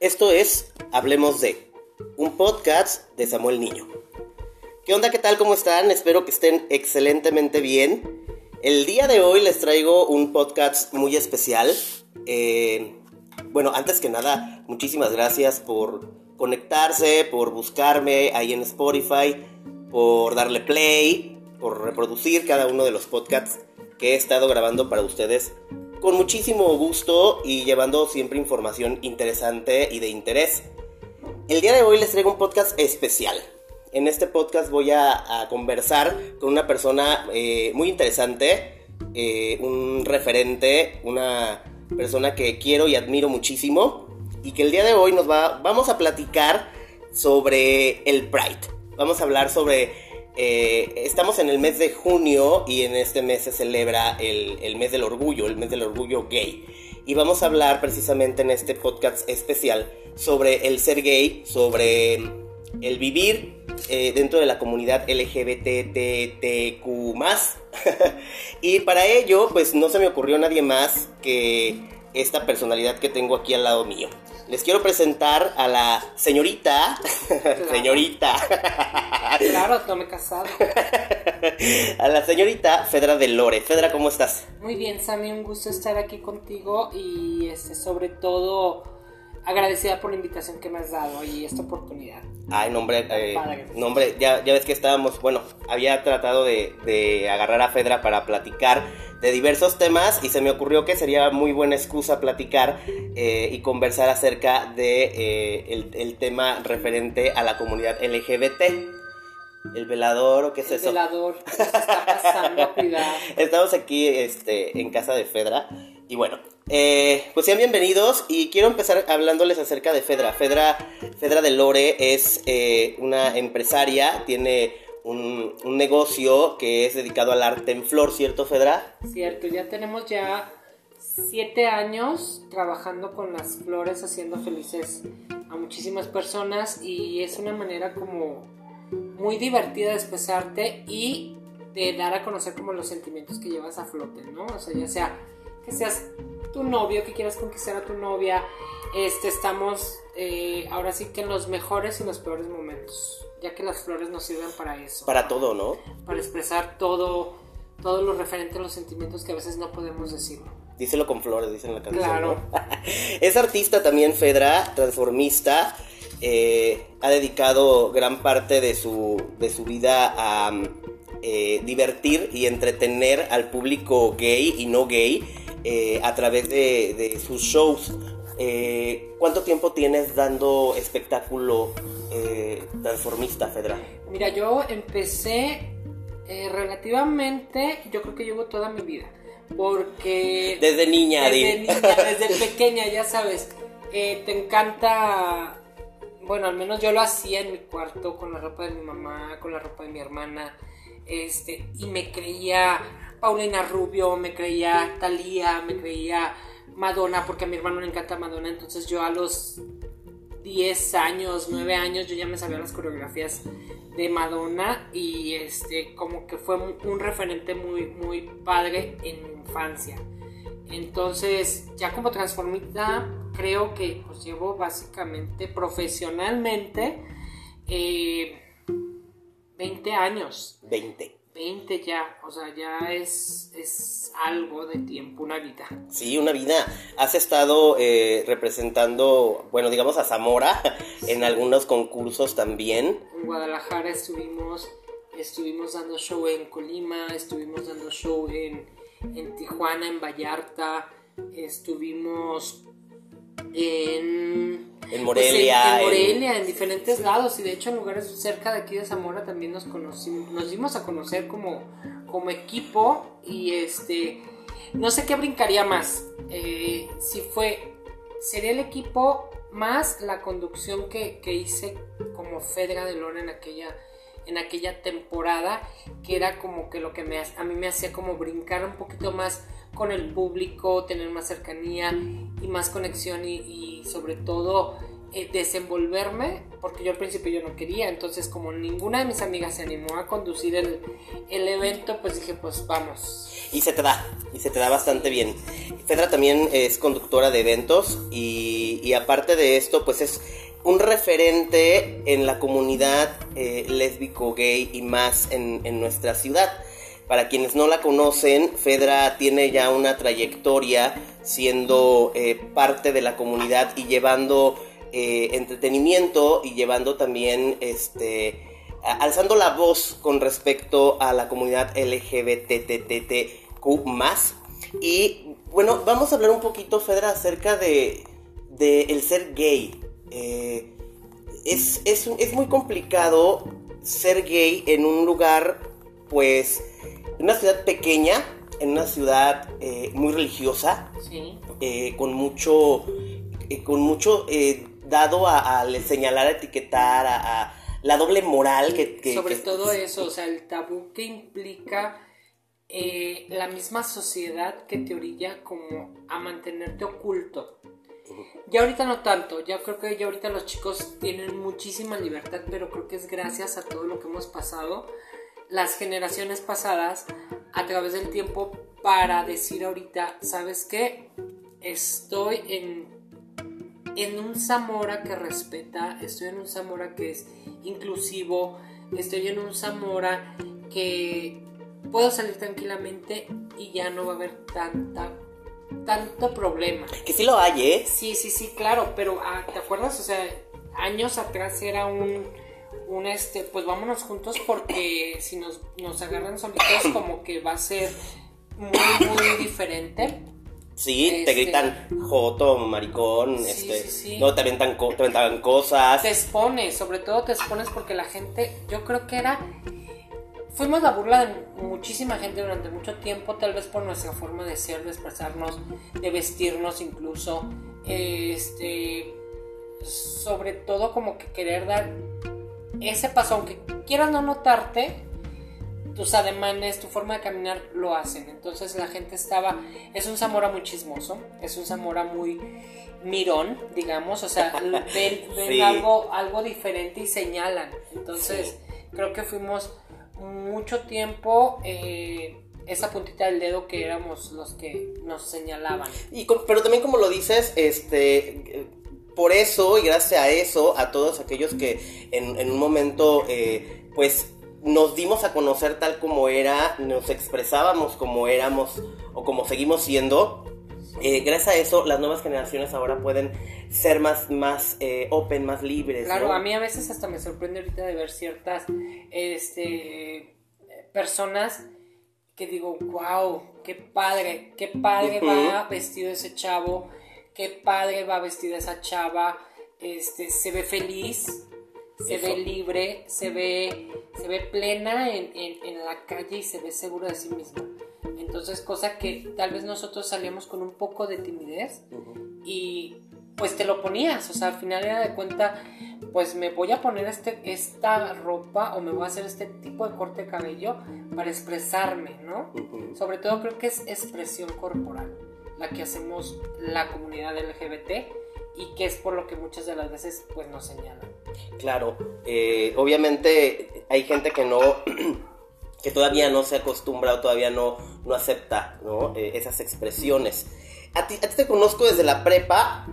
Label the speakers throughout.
Speaker 1: Esto es Hablemos de, un podcast de Samuel Niño. ¿Qué onda? ¿Qué tal? ¿Cómo están? Espero que estén excelentemente bien. El día de hoy les traigo un podcast muy especial. Eh, bueno, antes que nada, muchísimas gracias por conectarse, por buscarme ahí en Spotify, por darle play, por reproducir cada uno de los podcasts que he estado grabando para ustedes con muchísimo gusto y llevando siempre información interesante y de interés. El día de hoy les traigo un podcast especial. En este podcast voy a, conversar con una persona eh, muy interesante, eh, un referente, una persona que quiero y admiro muchísimo y que el día de hoy nos va, vamos a platicar sobre el Pride. Vamos a hablar sobre eh, estamos en el mes de junio y en este mes se celebra el, mes del orgullo, el mes del orgullo gay. Y vamos a hablar precisamente en este podcast especial sobre el ser gay, sobre el vivir eh, dentro de la comunidad LGBTTQ y para ello, pues no se me ocurrió nadie más que esta personalidad que tengo aquí al lado mío. Les quiero presentar a la señorita. señorita.
Speaker 2: claro, no me he casado.
Speaker 1: a la señorita Fedra de Lore. Fedra, ¿cómo estás?
Speaker 2: Muy bien, Sammy, un gusto estar aquí contigo y este, sobre todo agradecida por la invitación que me has dado y esta oportunidad.
Speaker 1: Ay, nombre, eh, nombre ya, ya ves que estábamos, bueno, había tratado de, de agarrar a Fedra para platicar de diversos temas y se me ocurrió que sería muy buena excusa platicar eh, y conversar acerca de eh, el, tema referente a la comunidad LGBT. El velador o qué es
Speaker 2: el
Speaker 1: eso?
Speaker 2: Velador, está pasando? Cuidado.
Speaker 1: Estamos aquí este, en casa de Fedra y bueno, eh, pues sean bienvenidos y quiero empezar hablándoles acerca de Fedra. Fedra, Fedra de Lore es una empresaria, tiene un, negocio que es dedicado al arte en flor, ¿cierto, Fedra?
Speaker 2: Cierto, ya tenemos ya siete años trabajando con las flores, haciendo felices a muchísimas personas y es una manera como muy divertida de expresarte y de dar a conocer como los sentimientos que llevas a flote, ¿no? O sea, ya sea que seas tu novio, que quieras conquistar a tu novia, este, estamos eh, ahora sí que en los mejores y los peores momentos ya que las flores nos sirven para eso.
Speaker 1: Para todo, ¿no?
Speaker 2: Para expresar todo, todo lo referente a los sentimientos que a veces no podemos decir.
Speaker 1: Díselo con flores, dice en la canción. Claro. es artista también, Fedra, transformista. Eh, ha dedicado gran parte de su, de su vida a eh, divertir y entretener al público gay y no gay eh, a través de, de sus shows. ¿Cuánto tiempo tienes dando espectáculo eh, transformista, Fedra?
Speaker 2: Mira, yo empecé eh, relativamente, yo creo que llevo toda mi vida. Porque.
Speaker 1: Desde niña,
Speaker 2: Desde niña, desde pequeña, ya sabes. Eh, te encanta. Bueno, al menos yo lo hacía en mi cuarto con la ropa de mi mamá, con la ropa de mi hermana. Este, y me creía Paulina Rubio, me creía Thalía, me creía Madonna, porque a mi hermano le encanta Madonna. Entonces yo a los 10 años, 9 años, yo ya me sabía las coreografías de Madonna y este como que fue un referente muy muy padre en mi infancia. Entonces, ya como transformista, creo que pues llevo básicamente profesionalmente 20 eh, años.
Speaker 1: 20.
Speaker 2: 20 ya, o sea, ya es, es algo de tiempo, una vida.
Speaker 1: Sí, una vida. Has estado eh, representando, bueno, digamos a Zamora en algunos concursos también.
Speaker 2: En Guadalajara estuvimos, estuvimos dando show en Colima, estuvimos dando show en, en Tijuana, en Vallarta, estuvimos en
Speaker 1: en Morelia.
Speaker 2: en, Morelia, en... diferentes lados. Y de hecho en lugares cerca de aquí de Zamora también nos conocimos, nos dimos a conocer como, como equipo. Y este, no sé qué brincaría más. Eh, si fue, sería el equipo más la conducción que, que hice como Fedra de Lora en aquella en aquella temporada que era como que lo que me, a mí me hacía como brincar un poquito más con el público, tener más cercanía y más conexión y, sobre todo eh, desenvolverme, porque yo al principio yo no quería, entonces como ninguna de mis amigas se animó a conducir el, el evento, pues dije, pues vamos.
Speaker 1: Y se te da, y se te da bastante bien. Fedra también es conductora de eventos y, aparte de esto, pues es un referente en la comunidad eh, lésbico, gay y más en, en nuestra ciudad. Para quienes no la conocen, Fedra tiene ya una trayectoria siendo eh, parte de la comunidad y llevando eh, entretenimiento y llevando también, este, alzando la voz con respecto a la comunidad LGBTTTQ+. Y bueno, vamos a hablar un poquito, Fedra, acerca de, de el ser gay. Eh, es, es, es muy complicado ser gay en un lugar, pues, en una ciudad pequeña, en una ciudad eh, muy religiosa,
Speaker 2: Sí.
Speaker 1: eh, con mucho, eh, con mucho eh, dado a, a señalar, a etiquetar, a, a la doble moral que... que-
Speaker 2: Sobre
Speaker 1: que-
Speaker 2: todo eso, o sea, el tabú que implica la misma sociedad que te orilla como a mantenerte oculto. Ya ahorita no tanto, ya creo que ya ahorita los chicos tienen muchísima libertad, pero creo que es gracias a todo lo que hemos pasado, las generaciones pasadas, a través del tiempo, para decir ahorita, ¿sabes qué? Estoy en, en un Zamora que respeta, estoy en un Zamora que es inclusivo, estoy en un Zamora que puedo salir tranquilamente y ya no va a haber tanta tanto problema.
Speaker 1: Que sí lo hay, ¿eh?
Speaker 2: Sí, sí, sí, claro, pero ah, ¿te acuerdas? O sea, años atrás era un, un este, pues vámonos juntos porque si nos, nos agarran solitos como que va a ser muy, muy diferente.
Speaker 1: Sí, te
Speaker 2: Este-
Speaker 1: gritan joto, maricón,
Speaker 2: Sí,
Speaker 1: este,
Speaker 2: sí, sí.
Speaker 1: no te avientan, co- te avientan cosas.
Speaker 2: Te expones, sobre todo te expones porque la gente, yo creo que era, fuimos la burla de muchísima gente durante mucho tiempo, tal vez por nuestra forma de ser, de expresarnos, de vestirnos incluso, este, sobre todo como que querer dar ese paso, aunque quieras no notarte, tus ademanes, tu forma de caminar lo hacen. Entonces la gente estaba, es un Zamora muy chismoso, es un Zamora muy mirón, digamos, o sea, ven, ven
Speaker 1: Sí.
Speaker 2: algo, algo diferente y señalan. Entonces creo que fuimos mucho tiempo eh, esa puntita del dedo que éramos los que nos señalaban.
Speaker 1: Y con- pero también como lo dices, este, por eso y gracias a eso, a todos aquellos que en, en un momento, eh, pues nos dimos a conocer tal como era, nos expresábamos como éramos o como seguimos siendo. eh, gracias a eso, las nuevas generaciones ahora pueden ser más, más eh, open, más libres.
Speaker 2: Claro,
Speaker 1: ¿no?
Speaker 2: a mí a veces hasta me sorprende ahorita de ver ciertas este, personas que digo, wow, qué padre, qué padre va vestido ese chavo, qué padre va vestida esa chava, este, se ve feliz, se
Speaker 1: Eso.
Speaker 2: ve libre, se ve, se ve plena en, en- en la calle y se ve segura de sí misma. Entonces, cosa que tal vez nosotros salíamos con un poco de timidez
Speaker 1: Ujú.
Speaker 2: y pues te lo ponías, o sea, al final era de cuenta, pues me voy a poner este, esta ropa o me voy a hacer este tipo de corte de cabello para expresarme, ¿no? Sobre todo creo que es expresión corporal, la que hacemos la comunidad LGBT y que es por lo que muchas de las veces pues nos señalan.
Speaker 1: Claro, eh, obviamente hay gente que no, que todavía no se acostumbra o todavía no, no acepta ¿no? Eh, esas expresiones. A ti, a ti te conozco desde la prepa,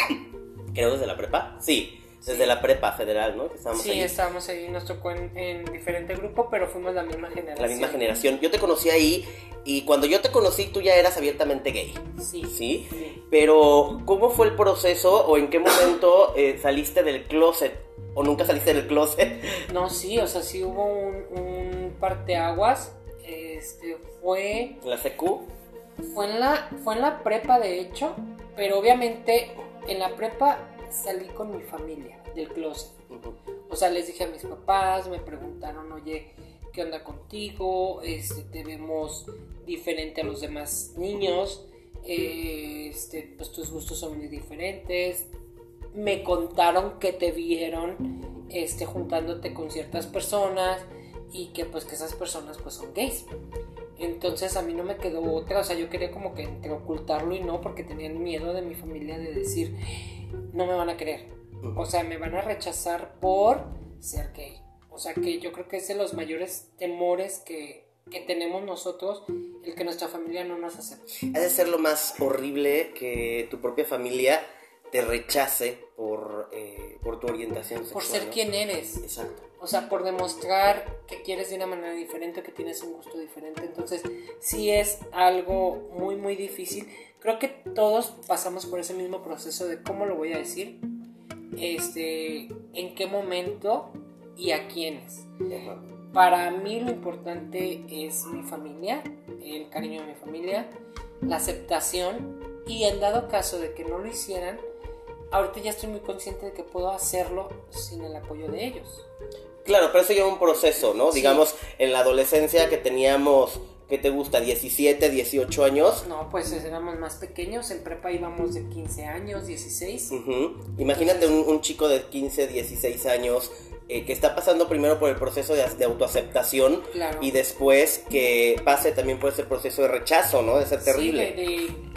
Speaker 1: creo desde la prepa, sí, desde la prepa federal, ¿no? Que estábamos
Speaker 2: Sí,
Speaker 1: ahí.
Speaker 2: estábamos ahí, nos tocó en, en diferente grupo, pero fuimos la misma generación.
Speaker 1: La misma generación. Yo te conocí ahí y cuando yo te conocí tú ya eras abiertamente gay,
Speaker 2: Sí.
Speaker 1: ¿sí?
Speaker 2: sí.
Speaker 1: Pero, ¿cómo fue el proceso o en qué momento eh, saliste del closet? ¿O nunca saliste del closet?
Speaker 2: No, sí, o sea, sí hubo un, un parteaguas. Este, fue,
Speaker 1: ¿En la CQ?
Speaker 2: fue, en la, fue en la prepa, de hecho, pero obviamente en la prepa salí con mi familia del closet. O sea, les dije a mis papás, me preguntaron, oye, ¿qué onda contigo? Este, te vemos diferente a los demás niños. Este, pues tus gustos son muy diferentes. Me contaron que te vieron este, juntándote con ciertas personas y que pues que esas personas pues son gays. Entonces a mí no me quedó otra, o sea, yo quería como que entre ocultarlo y no, porque tenían miedo de mi familia de decir, no me van a creer. O sea, me van a rechazar por ser gay. O sea, que yo creo que es de los mayores temores que, que tenemos nosotros el que nuestra familia no nos acepte.
Speaker 1: Ha de ser lo más horrible que tu propia familia te rechace por, eh, por tu orientación sexual.
Speaker 2: Por ser
Speaker 1: ¿no?
Speaker 2: quien eres.
Speaker 1: Exacto.
Speaker 2: O sea, por demostrar que quieres de una manera diferente, que tienes un gusto diferente. Entonces, sí es algo muy, muy difícil. Creo que todos pasamos por ese mismo proceso de cómo lo voy a decir, este, en qué momento y a quiénes.
Speaker 1: Ajá.
Speaker 2: Para mí lo importante es mi familia, el cariño de mi familia, la aceptación y en dado caso de que no lo hicieran, ahorita ya estoy muy consciente de que puedo hacerlo sin el apoyo de ellos.
Speaker 1: Claro, pero eso lleva un proceso, ¿no?
Speaker 2: Sí.
Speaker 1: Digamos, en la adolescencia que teníamos, ¿qué te gusta? 17, 18 años.
Speaker 2: No, pues éramos más pequeños, en prepa íbamos de 15 años, 16.
Speaker 1: Ujú. Imagínate un, un chico de 15, 16 años eh, que está pasando primero por el proceso de, de autoaceptación
Speaker 2: Claro.
Speaker 1: y después que pase también por ese proceso de rechazo, ¿no? De ser
Speaker 2: Sí,
Speaker 1: terrible.
Speaker 2: de, de-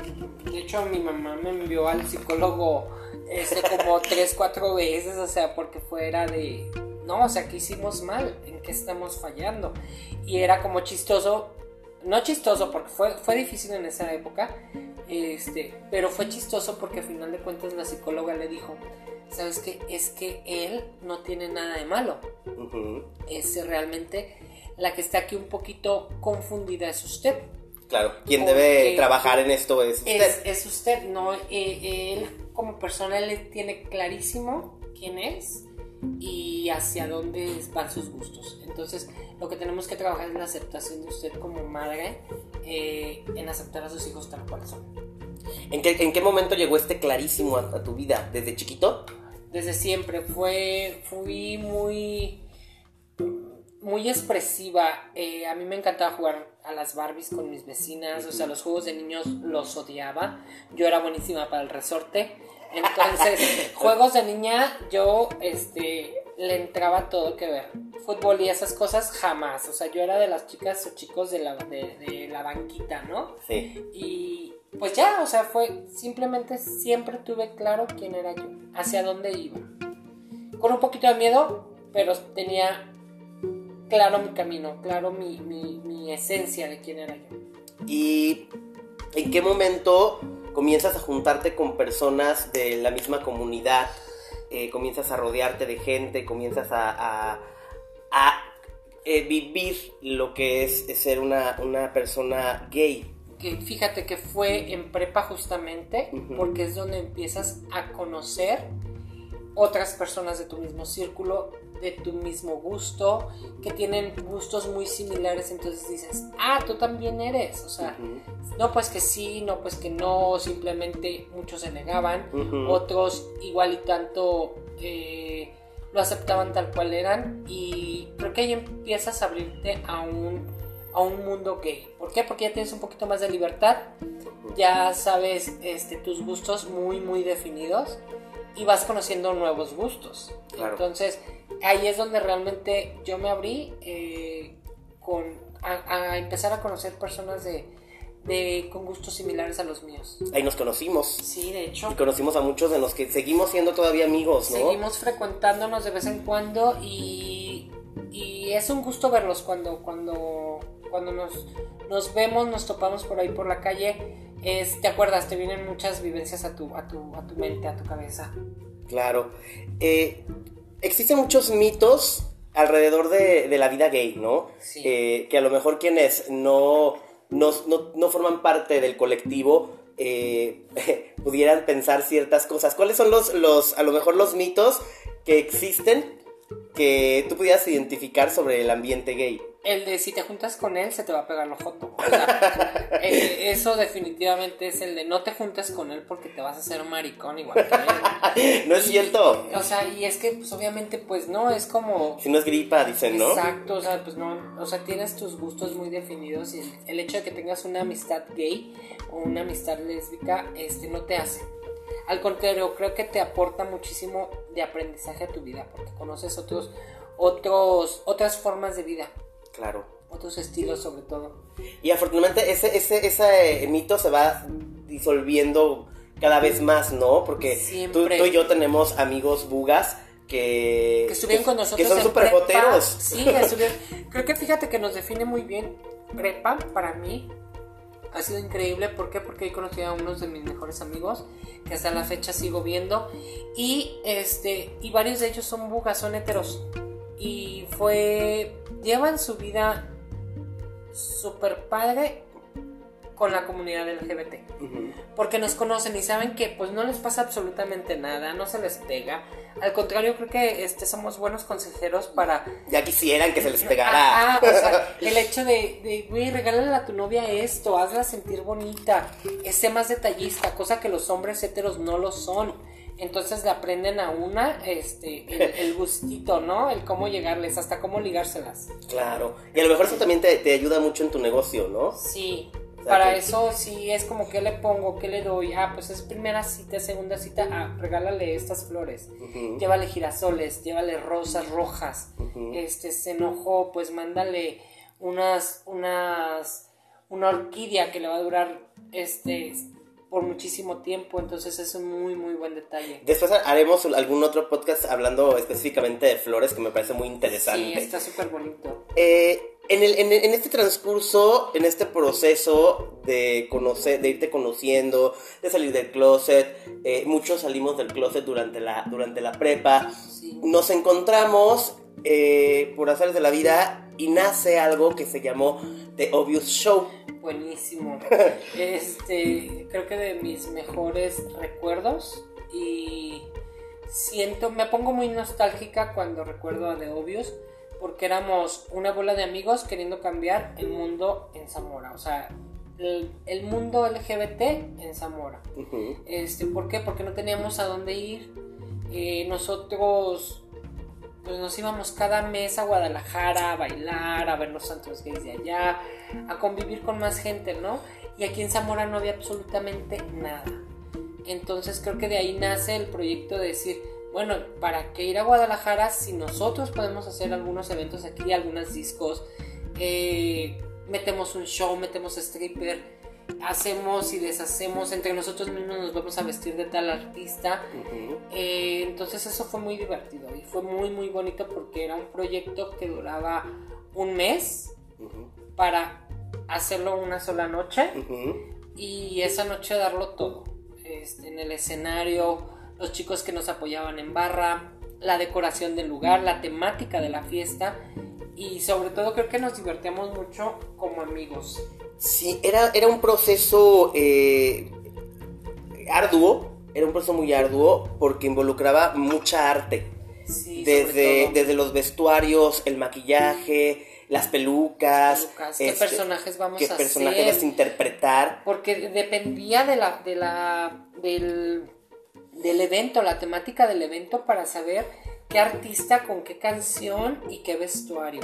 Speaker 2: de hecho, mi mamá me envió al psicólogo este, como tres, cuatro veces, o sea, porque fuera de, no, o sea, ¿qué hicimos mal? ¿En qué estamos fallando? Y era como chistoso, no chistoso porque fue, fue difícil en esa época, este, pero fue chistoso porque al final de cuentas la psicóloga le dijo, ¿sabes qué? Es que él no tiene nada de malo es realmente la que está aquí un poquito confundida es usted.
Speaker 1: Claro, quien debe trabajar en esto es usted.
Speaker 2: Es, es usted, no Eh, él como persona él tiene clarísimo quién es y hacia dónde van sus gustos. Entonces lo que tenemos que trabajar es la aceptación de usted como madre, eh, en aceptar a sus hijos tal cual son.
Speaker 1: ¿En qué, en qué momento llegó este clarísimo a, a tu vida? ¿Desde chiquito?
Speaker 2: desde siempre fue fui muy muy expresiva Eh, a mí me encantaba jugar a las Barbies con mis vecinas o sea los juegos de niños los odiaba yo era buenísima para el resorte entonces juegos de niña yo este le entraba todo que ver fútbol y esas cosas jamás o sea yo era de las chicas o chicos de la, de, de la banquita no
Speaker 1: Sí.
Speaker 2: y pues ya, o sea, fue simplemente siempre tuve claro quién era yo, hacia dónde iba. Con un poquito de miedo, pero tenía claro mi camino, claro mi, mi, mi esencia de quién era yo.
Speaker 1: ¿Y en qué momento comienzas a juntarte con personas de la misma comunidad? Eh, comienzas a rodearte de gente, comienzas a, a- a, eh, vivir lo que es ser una, una persona gay.
Speaker 2: Que fíjate que fue en prepa justamente, porque es donde empiezas a conocer otras personas de tu mismo círculo, de tu mismo gusto, que tienen gustos muy similares, entonces dices, ah, tú también eres, o sea. No, pues que sí, no, pues que no, simplemente muchos se negaban, otros igual y tanto eh, lo aceptaban tal cual eran y creo que ahí empiezas a abrirte a un, a un mundo gay. ¿Por qué? Porque ya tienes un poquito más de libertad, ya sabes este, tus gustos muy, muy definidos y vas conociendo nuevos gustos.
Speaker 1: Claro.
Speaker 2: Entonces ahí es donde realmente yo me abrí eh, con, a, a empezar a conocer personas de, de, con gustos similares a los míos.
Speaker 1: Ahí nos conocimos.
Speaker 2: Sí, de hecho.
Speaker 1: Y conocimos a muchos de los que seguimos siendo todavía amigos, ¿no?
Speaker 2: Seguimos frecuentándonos de vez en cuando y, y es un gusto verlos cuando, cuando, cuando nos, nos vemos, nos topamos por ahí por la calle. Es, ¿Te acuerdas? Te vienen muchas vivencias a tu, a tu, a tu mente, a tu cabeza.
Speaker 1: Claro. Eh, existen muchos mitos alrededor de, de la vida gay, ¿no?
Speaker 2: Sí.
Speaker 1: Eh, que a lo mejor quienes no, no, no- no forman parte del colectivo eh, pudieran pensar ciertas cosas. ¿Cuáles son los, los, a lo mejor los mitos que existen que tú pudieras identificar sobre el ambiente gay?
Speaker 2: El de si te juntas con él se te va a pegar la foto. O sea, eh, eso definitivamente es el de no te juntes con él porque te vas a hacer maricón igual que él.
Speaker 1: no es cierto.
Speaker 2: O sea, y es que pues obviamente pues no, es como...
Speaker 1: Si no es gripa, dicen, ¿no?
Speaker 2: Exacto, o sea, pues no, o sea, tienes tus gustos muy definidos y el, el hecho de que tengas una amistad gay o una amistad lésbica, este, no te hace. Al contrario, creo que te aporta muchísimo de aprendizaje a tu vida, porque conoces otros, otros, otras formas de vida,
Speaker 1: Claro.
Speaker 2: otros estilos sobre todo.
Speaker 1: Y afortunadamente ese, ese, ese eh, mito se va disolviendo cada vez más, ¿no? Porque tú, tú y yo tenemos amigos bugas que,
Speaker 2: que estuvieron con nosotros
Speaker 1: que son súper
Speaker 2: prepa.
Speaker 1: joteros.
Speaker 2: Sí, que estuvieron- creo que fíjate que nos define muy bien prepa para mí. Ha sido increíble, ¿por qué? Porque he conocido a unos de mis mejores amigos que hasta la fecha sigo viendo y este y varios de ellos son bugas, son heteros y fue llevan su vida súper padre con la comunidad LGBT porque nos conocen y saben que pues no les pasa absolutamente nada, no se les pega. Al contrario, creo que este somos buenos consejeros para
Speaker 1: Ya quisieran que se les
Speaker 2: Ah,
Speaker 1: pegara.
Speaker 2: ah, o sea, el hecho de, de güey, regálale a tu novia esto, hazla sentir bonita, sé más detallista, cosa que los hombres heteros no lo son. Entonces le aprenden a una este, el, el gustito, ¿no? El cómo llegarles, hasta cómo ligárselas.
Speaker 1: Claro. Y a lo mejor eso también te, te ayuda mucho en tu negocio, ¿no?
Speaker 2: Sí,
Speaker 1: O sea,
Speaker 2: para
Speaker 1: que-
Speaker 2: eso sí es como que le pongo, que le doy. Ah, pues es primera cita, segunda cita. Ah, regálale estas flores. Llévale girasoles, llévale rosas rojas. Este se enojó, pues mándale unas, unas, una orquídea que le va a durar este por muchísimo tiempo. Entonces es un muy muy buen detalle.
Speaker 1: Después haremos algún otro podcast hablando específicamente de flores que me parece muy interesante.
Speaker 2: Sí, está súper bonito.
Speaker 1: Eh, en, el- en- en este transcurso, en este proceso de conocer, de irte conociendo, de salir del closet, eh, muchos salimos del closet durante la, durante la prepa,
Speaker 2: Sí.
Speaker 1: nos encontramos eh, por hacer de la vida y nace algo que se llamó The Obvious Show.
Speaker 2: Buenísimo. Este, creo que de mis mejores recuerdos y siento, me pongo muy nostálgica cuando recuerdo a The Obvious porque éramos una bola de amigos queriendo cambiar el mundo en Zamora, o sea, el, el mundo LGBT en Zamora. Este, ¿Por qué? Porque no teníamos a dónde ir. Eh, nosotros pues nos íbamos cada mes a Guadalajara a bailar, a ver los santos gays de allá, a convivir con más gente, ¿no? Y aquí en Zamora no había absolutamente nada. Entonces creo que de ahí nace el proyecto de decir, bueno, ¿para qué ir a Guadalajara si nosotros podemos hacer algunos eventos aquí, algunos discos? Eh, metemos un show, metemos stripper, hacemos y deshacemos, entre nosotros mismos nos vamos a vestir de tal artista. Eh, entonces eso fue muy divertido y fue muy muy bonito porque era un proyecto que duraba un mes para hacerlo una sola noche y esa noche darlo todo. Este, en el escenario, los chicos que nos apoyaban en barra, la decoración del lugar, la temática de la fiesta y sobre todo creo que nos divertíamos mucho como amigos.
Speaker 1: Sí, era, era un proceso eh, arduo, era un proceso muy arduo porque involucraba mucha arte.
Speaker 2: Sí,
Speaker 1: Desde, desde los vestuarios, el maquillaje, las pelucas.
Speaker 2: Lucas, ¿Qué
Speaker 1: este,
Speaker 2: personajes vamos
Speaker 1: qué
Speaker 2: a
Speaker 1: personajes
Speaker 2: hacer?
Speaker 1: vas a interpretar.
Speaker 2: porque dependía de la, de la, del, del evento, la temática del evento para saber qué artista con qué canción y qué vestuario.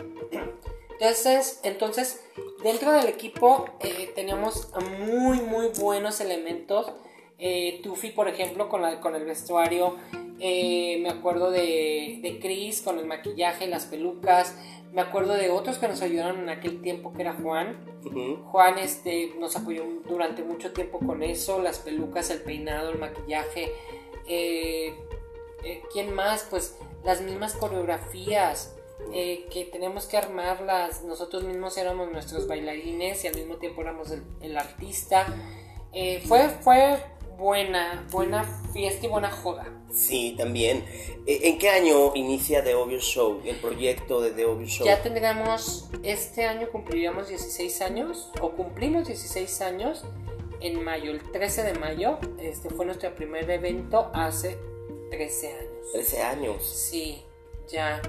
Speaker 2: Entonces, entonces dentro del equipo eh, teníamos muy, muy buenos elementos. Eh, Tufi, por ejemplo, con, la, con el vestuario. Eh, me acuerdo de, de Chris con el maquillaje, las pelucas. Me acuerdo de otros que nos ayudaron en aquel tiempo, que era Juan. Juan este, nos apoyó durante mucho tiempo con eso, las pelucas, el peinado, el maquillaje. Eh, ¿Quién más? Pues las mismas coreografías eh, que tenemos que armarlas. Nosotros mismos éramos nuestros bailarines y al mismo tiempo éramos el, el artista. Eh, fue, fue buena, buena fiesta y buena joda.
Speaker 1: Sí, también. Eh, ¿En qué año inicia The Obvious Show, el proyecto de The Obvious Show?
Speaker 2: Ya tendríamos, este año cumpliríamos 16 años, o cumplimos 16 años en mayo, el 13 de mayo, este fue nuestro primer evento hace 13 años.
Speaker 1: 13 años.
Speaker 2: Sí, ya,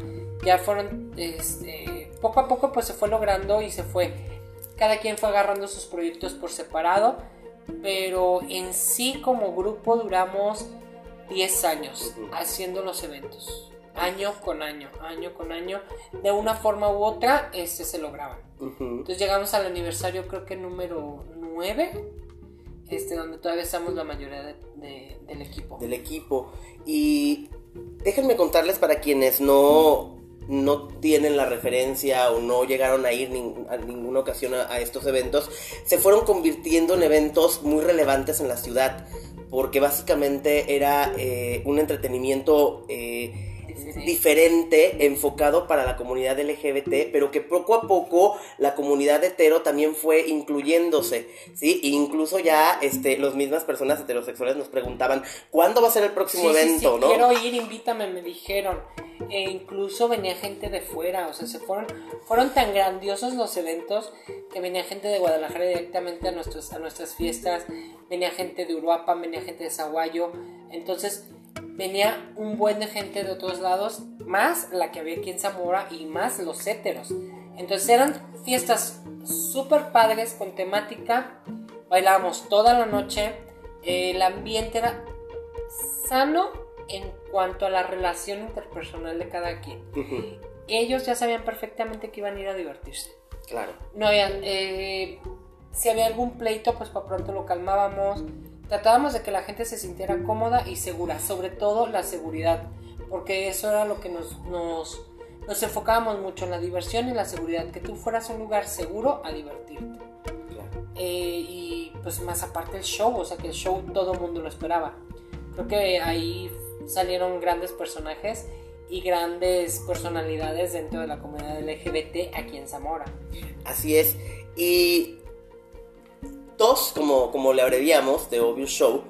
Speaker 2: ya fueron, este, poco a poco pues se fue logrando y se fue, cada quien fue agarrando sus proyectos por separado, pero en sí como grupo duramos 10 años haciendo los eventos, año con año, año con año, de una forma u otra este, se lograban.
Speaker 1: Ujú.
Speaker 2: Entonces llegamos al aniversario creo que número 9, este, donde todavía estamos la mayoría de- de- del equipo.
Speaker 1: del equipo. Y déjenme contarles para quienes no, no tienen la referencia o no llegaron a ir nin- a ninguna ocasión a, estos eventos, se fueron convirtiendo en eventos muy relevantes en la ciudad. porque básicamente era eh, un entretenimiento eh, diferente, enfocado para la comunidad LGBT, pero que poco a poco la comunidad hetero también fue incluyéndose, ¿sí? E incluso ya este, las mismas personas heterosexuales nos preguntaban, ¿cuándo va a ser el próximo evento,
Speaker 2: sí,
Speaker 1: no?
Speaker 2: Quiero ir, invítame, me dijeron. E incluso venía gente de fuera, o sea, se fueron, fueron tan grandiosos los eventos que venía gente de Guadalajara directamente a, nuestros, a nuestras fiestas, venía gente de Uruapan, venía gente de Zaguayo, entonces venía un buen de gente de otros lados, más la que había aquí en Zamora y más los héteros. Entonces eran fiestas súper padres con temática, bailábamos toda la noche, el ambiente era sano en cuanto a la relación interpersonal de cada quien. Ellos ya sabían perfectamente que iban a ir a divertirse.
Speaker 1: Claro.
Speaker 2: No había, eh, si había algún pleito, pues para pronto lo calmábamos Tratábamos de que la gente se sintiera cómoda y segura, sobre todo la seguridad, porque eso era lo que nos, nos, nos enfocábamos mucho en la diversión y la seguridad, que tú fueras a un lugar seguro a divertirte. Eh, y pues más aparte el show, o sea que el show todo el mundo lo esperaba. Creo que ahí salieron grandes personajes y grandes personalidades dentro de la comunidad LGBT aquí en Zamora.
Speaker 1: Así es. Y TOS, como, como le abreviamos, de Obvious Show,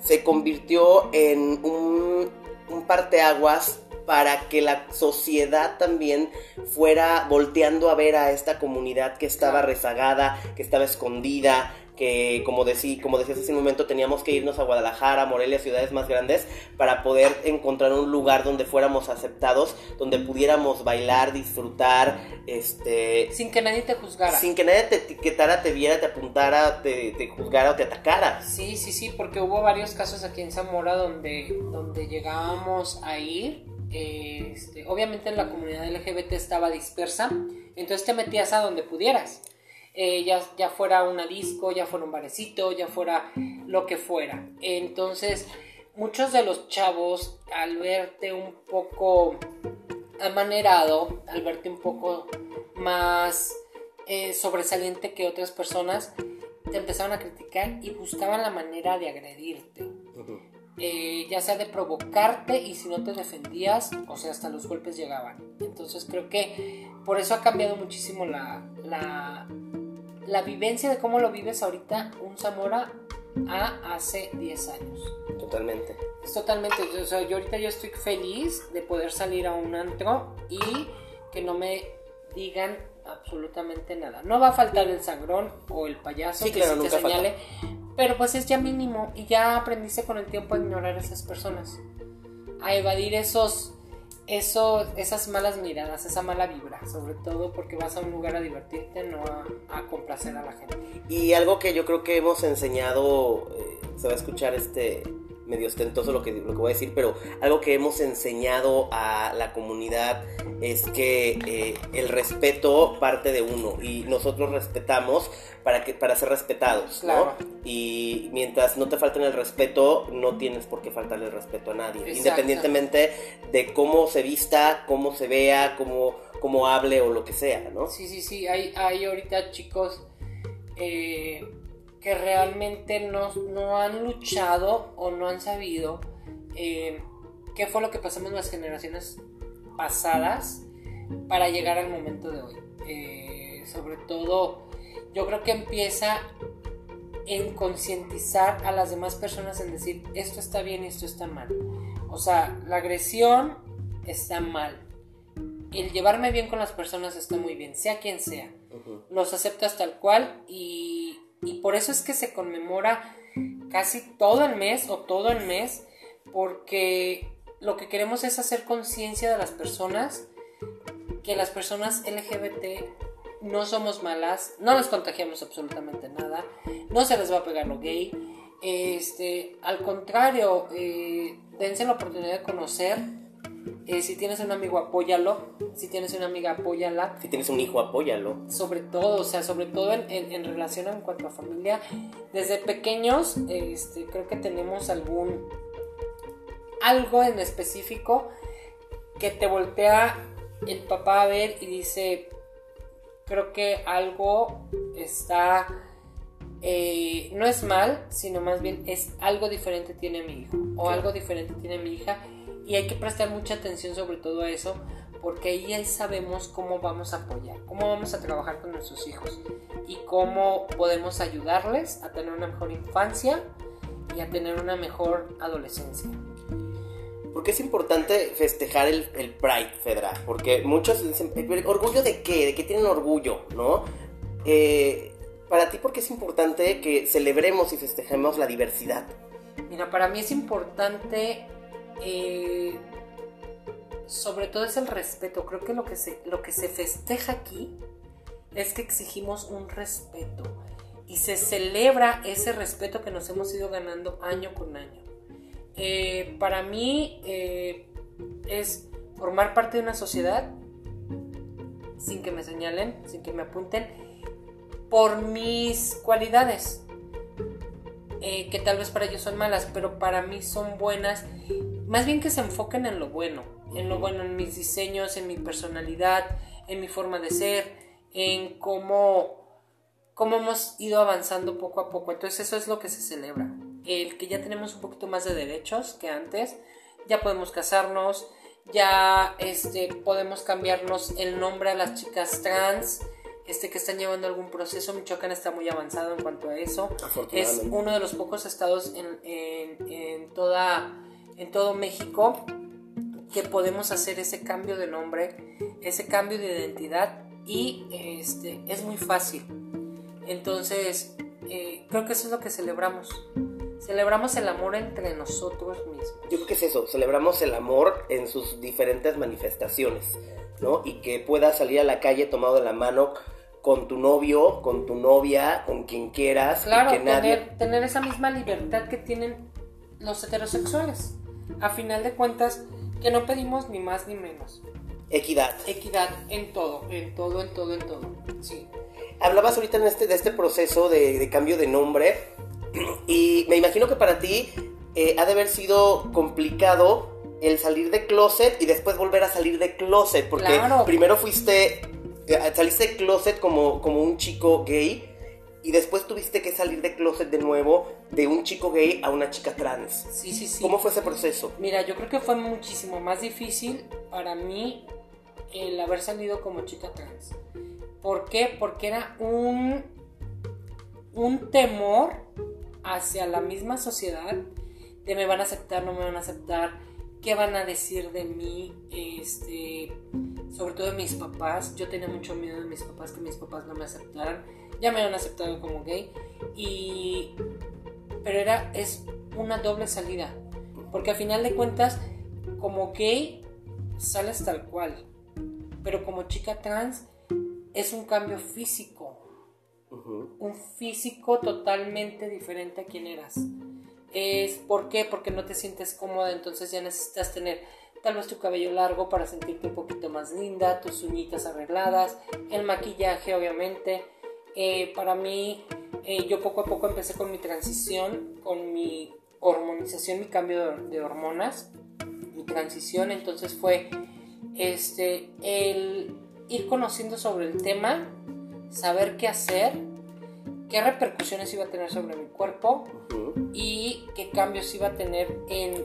Speaker 1: se convirtió en un, un parteaguas para que la sociedad también fuera volteando a ver a esta comunidad que estaba rezagada, que estaba escondida, que como, decí, como decías hace un momento teníamos que irnos a Guadalajara, Morelia, ciudades más grandes, para poder encontrar un lugar donde fuéramos aceptados, donde pudiéramos bailar, disfrutar, este...
Speaker 2: Sin que nadie te juzgara.
Speaker 1: Sin que nadie te etiquetara, te viera, te apuntara, te, te juzgara o te atacara.
Speaker 2: Sí, sí, sí, porque hubo varios casos aquí en Zamora donde, donde llegábamos a ir. Este, obviamente la comunidad LGBT estaba dispersa, entonces te metías a donde pudieras. Eh, ya, ya fuera una disco, ya fuera un barecito, ya fuera lo que fuera. Entonces, muchos de los chavos, al verte un poco amanerado, al verte un poco más eh, sobresaliente que otras personas, te empezaron a criticar y buscaban la manera de agredirte. Eh, ya sea de provocarte y si no te defendías, o sea, hasta los golpes llegaban. Entonces creo que por eso ha cambiado muchísimo la, la, la vivencia de cómo lo vives ahorita un Zamora a hace 10 años.
Speaker 1: Totalmente.
Speaker 2: Es totalmente, o sea, yo ahorita yo estoy feliz de poder salir a un antro y que no me digan absolutamente nada. No va a faltar el sangrón o el payaso que te señale, pero pues es ya mínimo y ya aprendiste con el tiempo a ignorar a esas personas, a evadir esos eso, esas malas miradas, esa mala vibra, sobre todo porque vas a un lugar a divertirte, no a, complacer a la gente.
Speaker 1: Y algo que yo creo que hemos enseñado, eh, se va a escuchar este medio ostentoso lo que, lo que voy a decir, pero algo que hemos enseñado a la comunidad es que eh, el respeto parte de uno y nosotros respetamos para, que, para ser respetados, ¿no? Y mientras no te falten el respeto, no tienes por qué faltarle el respeto a nadie, independientemente de cómo se vista, cómo se vea, cómo, cómo hable o lo que sea, ¿no?
Speaker 2: Sí, sí, sí, hay, hay ahorita chicos... Eh que realmente no, no han luchado o no han sabido eh, qué fue lo que pasamos en las generaciones pasadas para llegar al momento de hoy. Eh, sobre todo, yo creo que empieza en concientizar a las demás personas en decir esto está bien y esto está mal. O sea, la agresión está mal. El llevarme bien con las personas está muy bien, sea quien sea. Los aceptas tal cual y y por eso es que se conmemora casi todo el mes o todo el mes, porque lo que queremos es hacer conciencia de las personas, que las personas LGBT no somos malas, no les contagiamos absolutamente nada, no se les va a pegar lo gay, este, al contrario, eh, dense la oportunidad de conocer eh, si tienes un amigo, apóyalo. Si tienes una amiga, apóyala.
Speaker 1: Si tienes un hijo, apóyalo.
Speaker 2: Sobre todo, o sea, sobre todo en, en, relación en cuanto a familia. Desde pequeños, este, creo que tenemos algún. algo en específico que te voltea el papá a ver y dice: Creo que algo está eh, no es mal, sino más bien es algo diferente tiene mi hijo o algo diferente tiene mi hija y hay que prestar mucha atención sobre todo a eso porque ahí sabemos cómo vamos a apoyar, cómo vamos a trabajar con nuestros hijos y cómo podemos ayudarles a tener una mejor infancia y a tener una mejor adolescencia.
Speaker 1: ¿Por qué es importante festejar el, Pride, Fedra? Porque muchos dicen, ¿orgullo de qué? ¿De qué tienen orgullo? ¿No? Eh, para ti, ¿por qué es importante que celebremos y festejemos la diversidad?
Speaker 2: Mira, para mí es importante, eh, sobre todo es el respeto. Creo que lo que, se, lo que se festeja aquí es que exigimos un respeto y se celebra ese respeto que nos hemos ido ganando año con año. Eh, para mí eh, es formar parte de una sociedad sin que me señalen, sin que me apunten, por mis cualidades, que tal vez para ellos son malas, pero para mí son buenas, más bien que se enfoquen en lo bueno, en lo bueno, en mis diseños, en mi personalidad, en mi forma de ser, en cómo, cómo hemos ido avanzando poco a poco. Entonces eso es lo que se celebra el que ya tenemos un poquito más de derechos que antes, ya podemos casarnos, ya este, podemos cambiarnos el nombre a las chicas trans, este, que están llevando algún proceso. Michoacán está muy avanzado en cuanto a eso. Es uno de los pocos estados en, en, toda, en todo México que podemos hacer ese cambio de nombre, ese cambio de identidad y este, es muy fácil. Entonces, eh, creo que eso es lo que celebramos. Celebramos el amor entre nosotros mismos.
Speaker 1: Yo creo que es eso, celebramos el amor en sus diferentes manifestaciones, ¿no? Y que puedas salir a la calle tomado de la mano con tu novio, con tu novia, con quien quieras.
Speaker 2: Claro,
Speaker 1: que
Speaker 2: tener, nadie... tener esa misma libertad que tienen los heterosexuales. A final de cuentas, que no pedimos ni más ni menos.
Speaker 1: Equidad.
Speaker 2: Equidad en todo, en todo, en todo, en todo. Sí.
Speaker 1: Hablabas ahorita en este, de este proceso de, de cambio de nombre y me imagino que para ti eh, ha de haber sido complicado el salir de closet y después volver a salir de closet. Porque primero fuiste, eh, saliste de closet como, como un chico gay y después tuviste que salir de closet de nuevo de un chico gay a una chica trans.
Speaker 2: Sí, sí, sí.
Speaker 1: ¿Cómo fue ese proceso?
Speaker 2: Mira, yo creo que fue muchísimo más difícil para mí el haber salido como chica trans. ¿Por qué? Porque era un, un temor hacia la misma sociedad de me van a aceptar, no me van a aceptar, qué van a decir de mí, este, sobre todo de mis papás. Yo tenía mucho miedo de mis papás, que mis papás no me aceptaran. Ya me han aceptado como gay. Y, pero era, es una doble salida. Porque a final de cuentas, como gay, sales tal cual. Pero como chica trans, es un cambio físico un físico totalmente diferente a quien eras. Es, ¿Por qué? Porque no te sientes cómoda, entonces ya necesitas tener tal vez tu cabello largo para sentirte un poquito más linda, tus uñitas arregladas, el maquillaje obviamente. Eh, para mí, eh, yo poco a poco empecé con mi transición, con mi hormonización, mi cambio de, de hormonas, mi transición, entonces fue este, el ir conociendo sobre el tema, saber qué hacer, qué repercusiones iba a tener sobre mi cuerpo y qué cambios iba a tener en,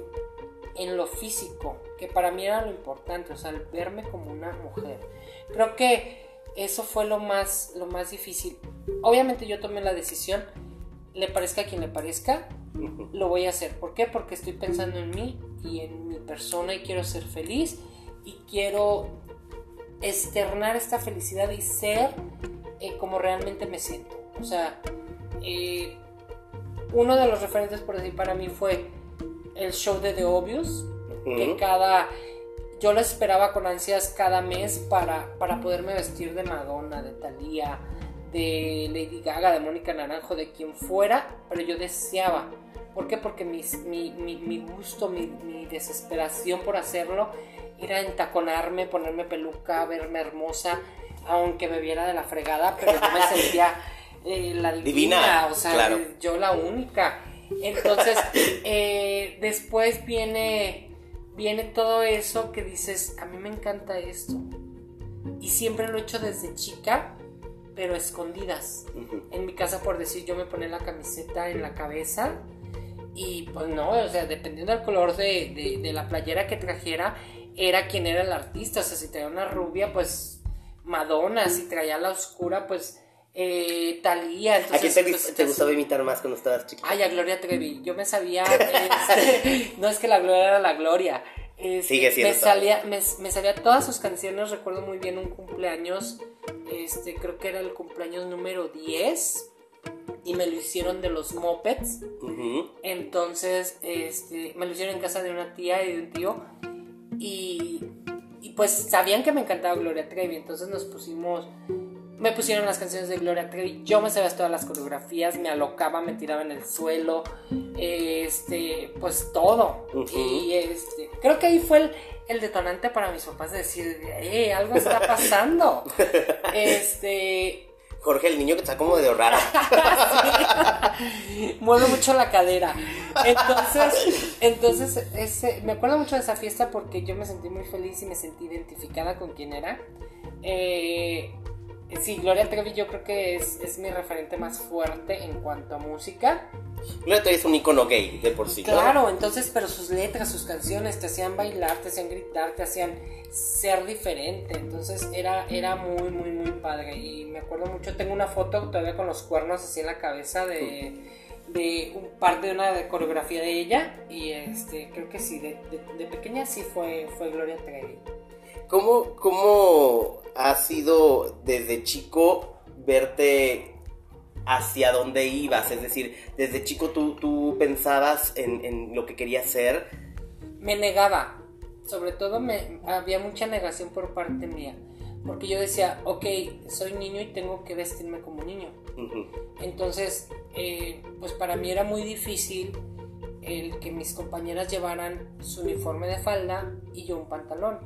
Speaker 2: en, lo físico, que para mí era lo importante, o sea, el verme como una mujer. Creo que eso fue lo más, lo más difícil. Obviamente yo tomé la decisión, le parezca a quien le parezca, lo voy a hacer. ¿Por qué? Porque estoy pensando en mí y en mi persona y quiero ser feliz y quiero externar esta felicidad y ser eh, como realmente me siento. O sea, eh, uno de los referentes por decir para mí fue el show de The Obvious, que cada... Yo lo esperaba con ansias cada mes para, para poderme vestir de Madonna, de Thalía, de Lady Gaga, de Mónica Naranjo, de quien fuera, pero yo deseaba. ¿Por qué? Porque mi, mi, gusto, mi, mi, desesperación por hacerlo era entaconarme, ponerme peluca, verme hermosa aunque me viera de la fregada, pero yo me sentía eh, la divina, o sea, yo la única. Entonces, eh, después viene, viene todo eso que dices, a mí me encanta esto. Y siempre lo he hecho desde chica, pero escondidas. En mi casa, por decir, yo me ponía la camiseta en la cabeza y pues no, o sea, dependiendo del color de, de, la playera que trajera, era quien era el artista. O sea, si traía una rubia, pues Madonna, si traía la oscura, pues eh, Talía.
Speaker 1: ¿A quién te, pues, gustaba imitar más cuando estabas chiquita?
Speaker 2: Ay, a Gloria Trevi. Yo me sabía. Este, no es que la Gloria era la Gloria. Este,
Speaker 1: Sigue siendo.
Speaker 2: Me salía, me, me, salía todas sus canciones. Recuerdo muy bien un cumpleaños. Este, creo que era el cumpleaños número 10 y me lo hicieron de los mopeds. Entonces, este, me lo hicieron en casa de una tía y de un tío. Y, y pues sabían que me encantaba Gloria Trevi, entonces nos pusimos me pusieron las canciones de Gloria Trevi, yo me sabía todas las coreografías, me alocaba, me tiraba en el suelo, este, pues todo. Y este, creo que ahí fue el, el, detonante para mis papás de decir, eh, algo está pasando. este,
Speaker 1: Jorge, el niño que está como de raro.
Speaker 2: Mueve mucho la cadera. Entonces, entonces ese, me acuerdo mucho de esa fiesta porque yo me sentí muy feliz y me sentí identificada con quien era. Eh, sí, Gloria Trevi yo creo que es, es, mi referente más fuerte en cuanto a música.
Speaker 1: Gloria Trevi es un icono gay de por sí.
Speaker 2: Claro, entonces, pero sus letras, sus canciones te hacían bailar, te hacían gritar, te hacían ser diferente. Entonces era, era muy, muy, muy padre. Y me acuerdo mucho, tengo una foto todavía con los cuernos así en la cabeza de, de un par de una coreografía de ella. Y este, creo que sí, de, de, pequeña sí fue, fue Gloria Trevi.
Speaker 1: ¿Cómo, ¿Cómo ha sido desde chico verte hacia dónde ibas? Es decir, desde chico tú, tú pensabas en, en lo que querías ser.
Speaker 2: Me negaba sobre todo me, había mucha negación por parte mía. Porque yo decía, ok, soy niño y tengo que vestirme como niño. Entonces, eh, pues para mí era muy difícil el que mis compañeras llevaran su uniforme de falda y yo un pantalón.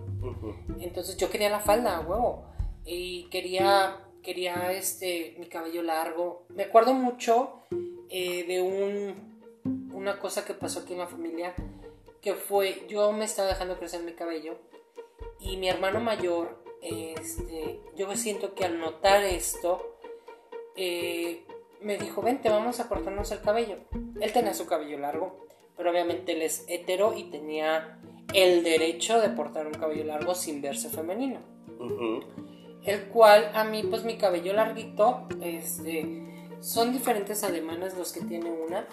Speaker 2: Entonces yo quería la falda, huevo. Y quería, quería este, mi cabello largo. Me acuerdo mucho eh, de un, una cosa que pasó aquí en la familia que fue, yo me estaba dejando crecer mi cabello y mi hermano mayor, este, yo siento que al notar esto, eh, me dijo, vente, vamos a cortarnos el cabello. Él tenía su cabello largo, pero obviamente él es hetero y tenía el derecho de portar un cabello largo sin verse femenino. El cual a mí, pues mi cabello larguito, este, son diferentes alemanes los que tiene una.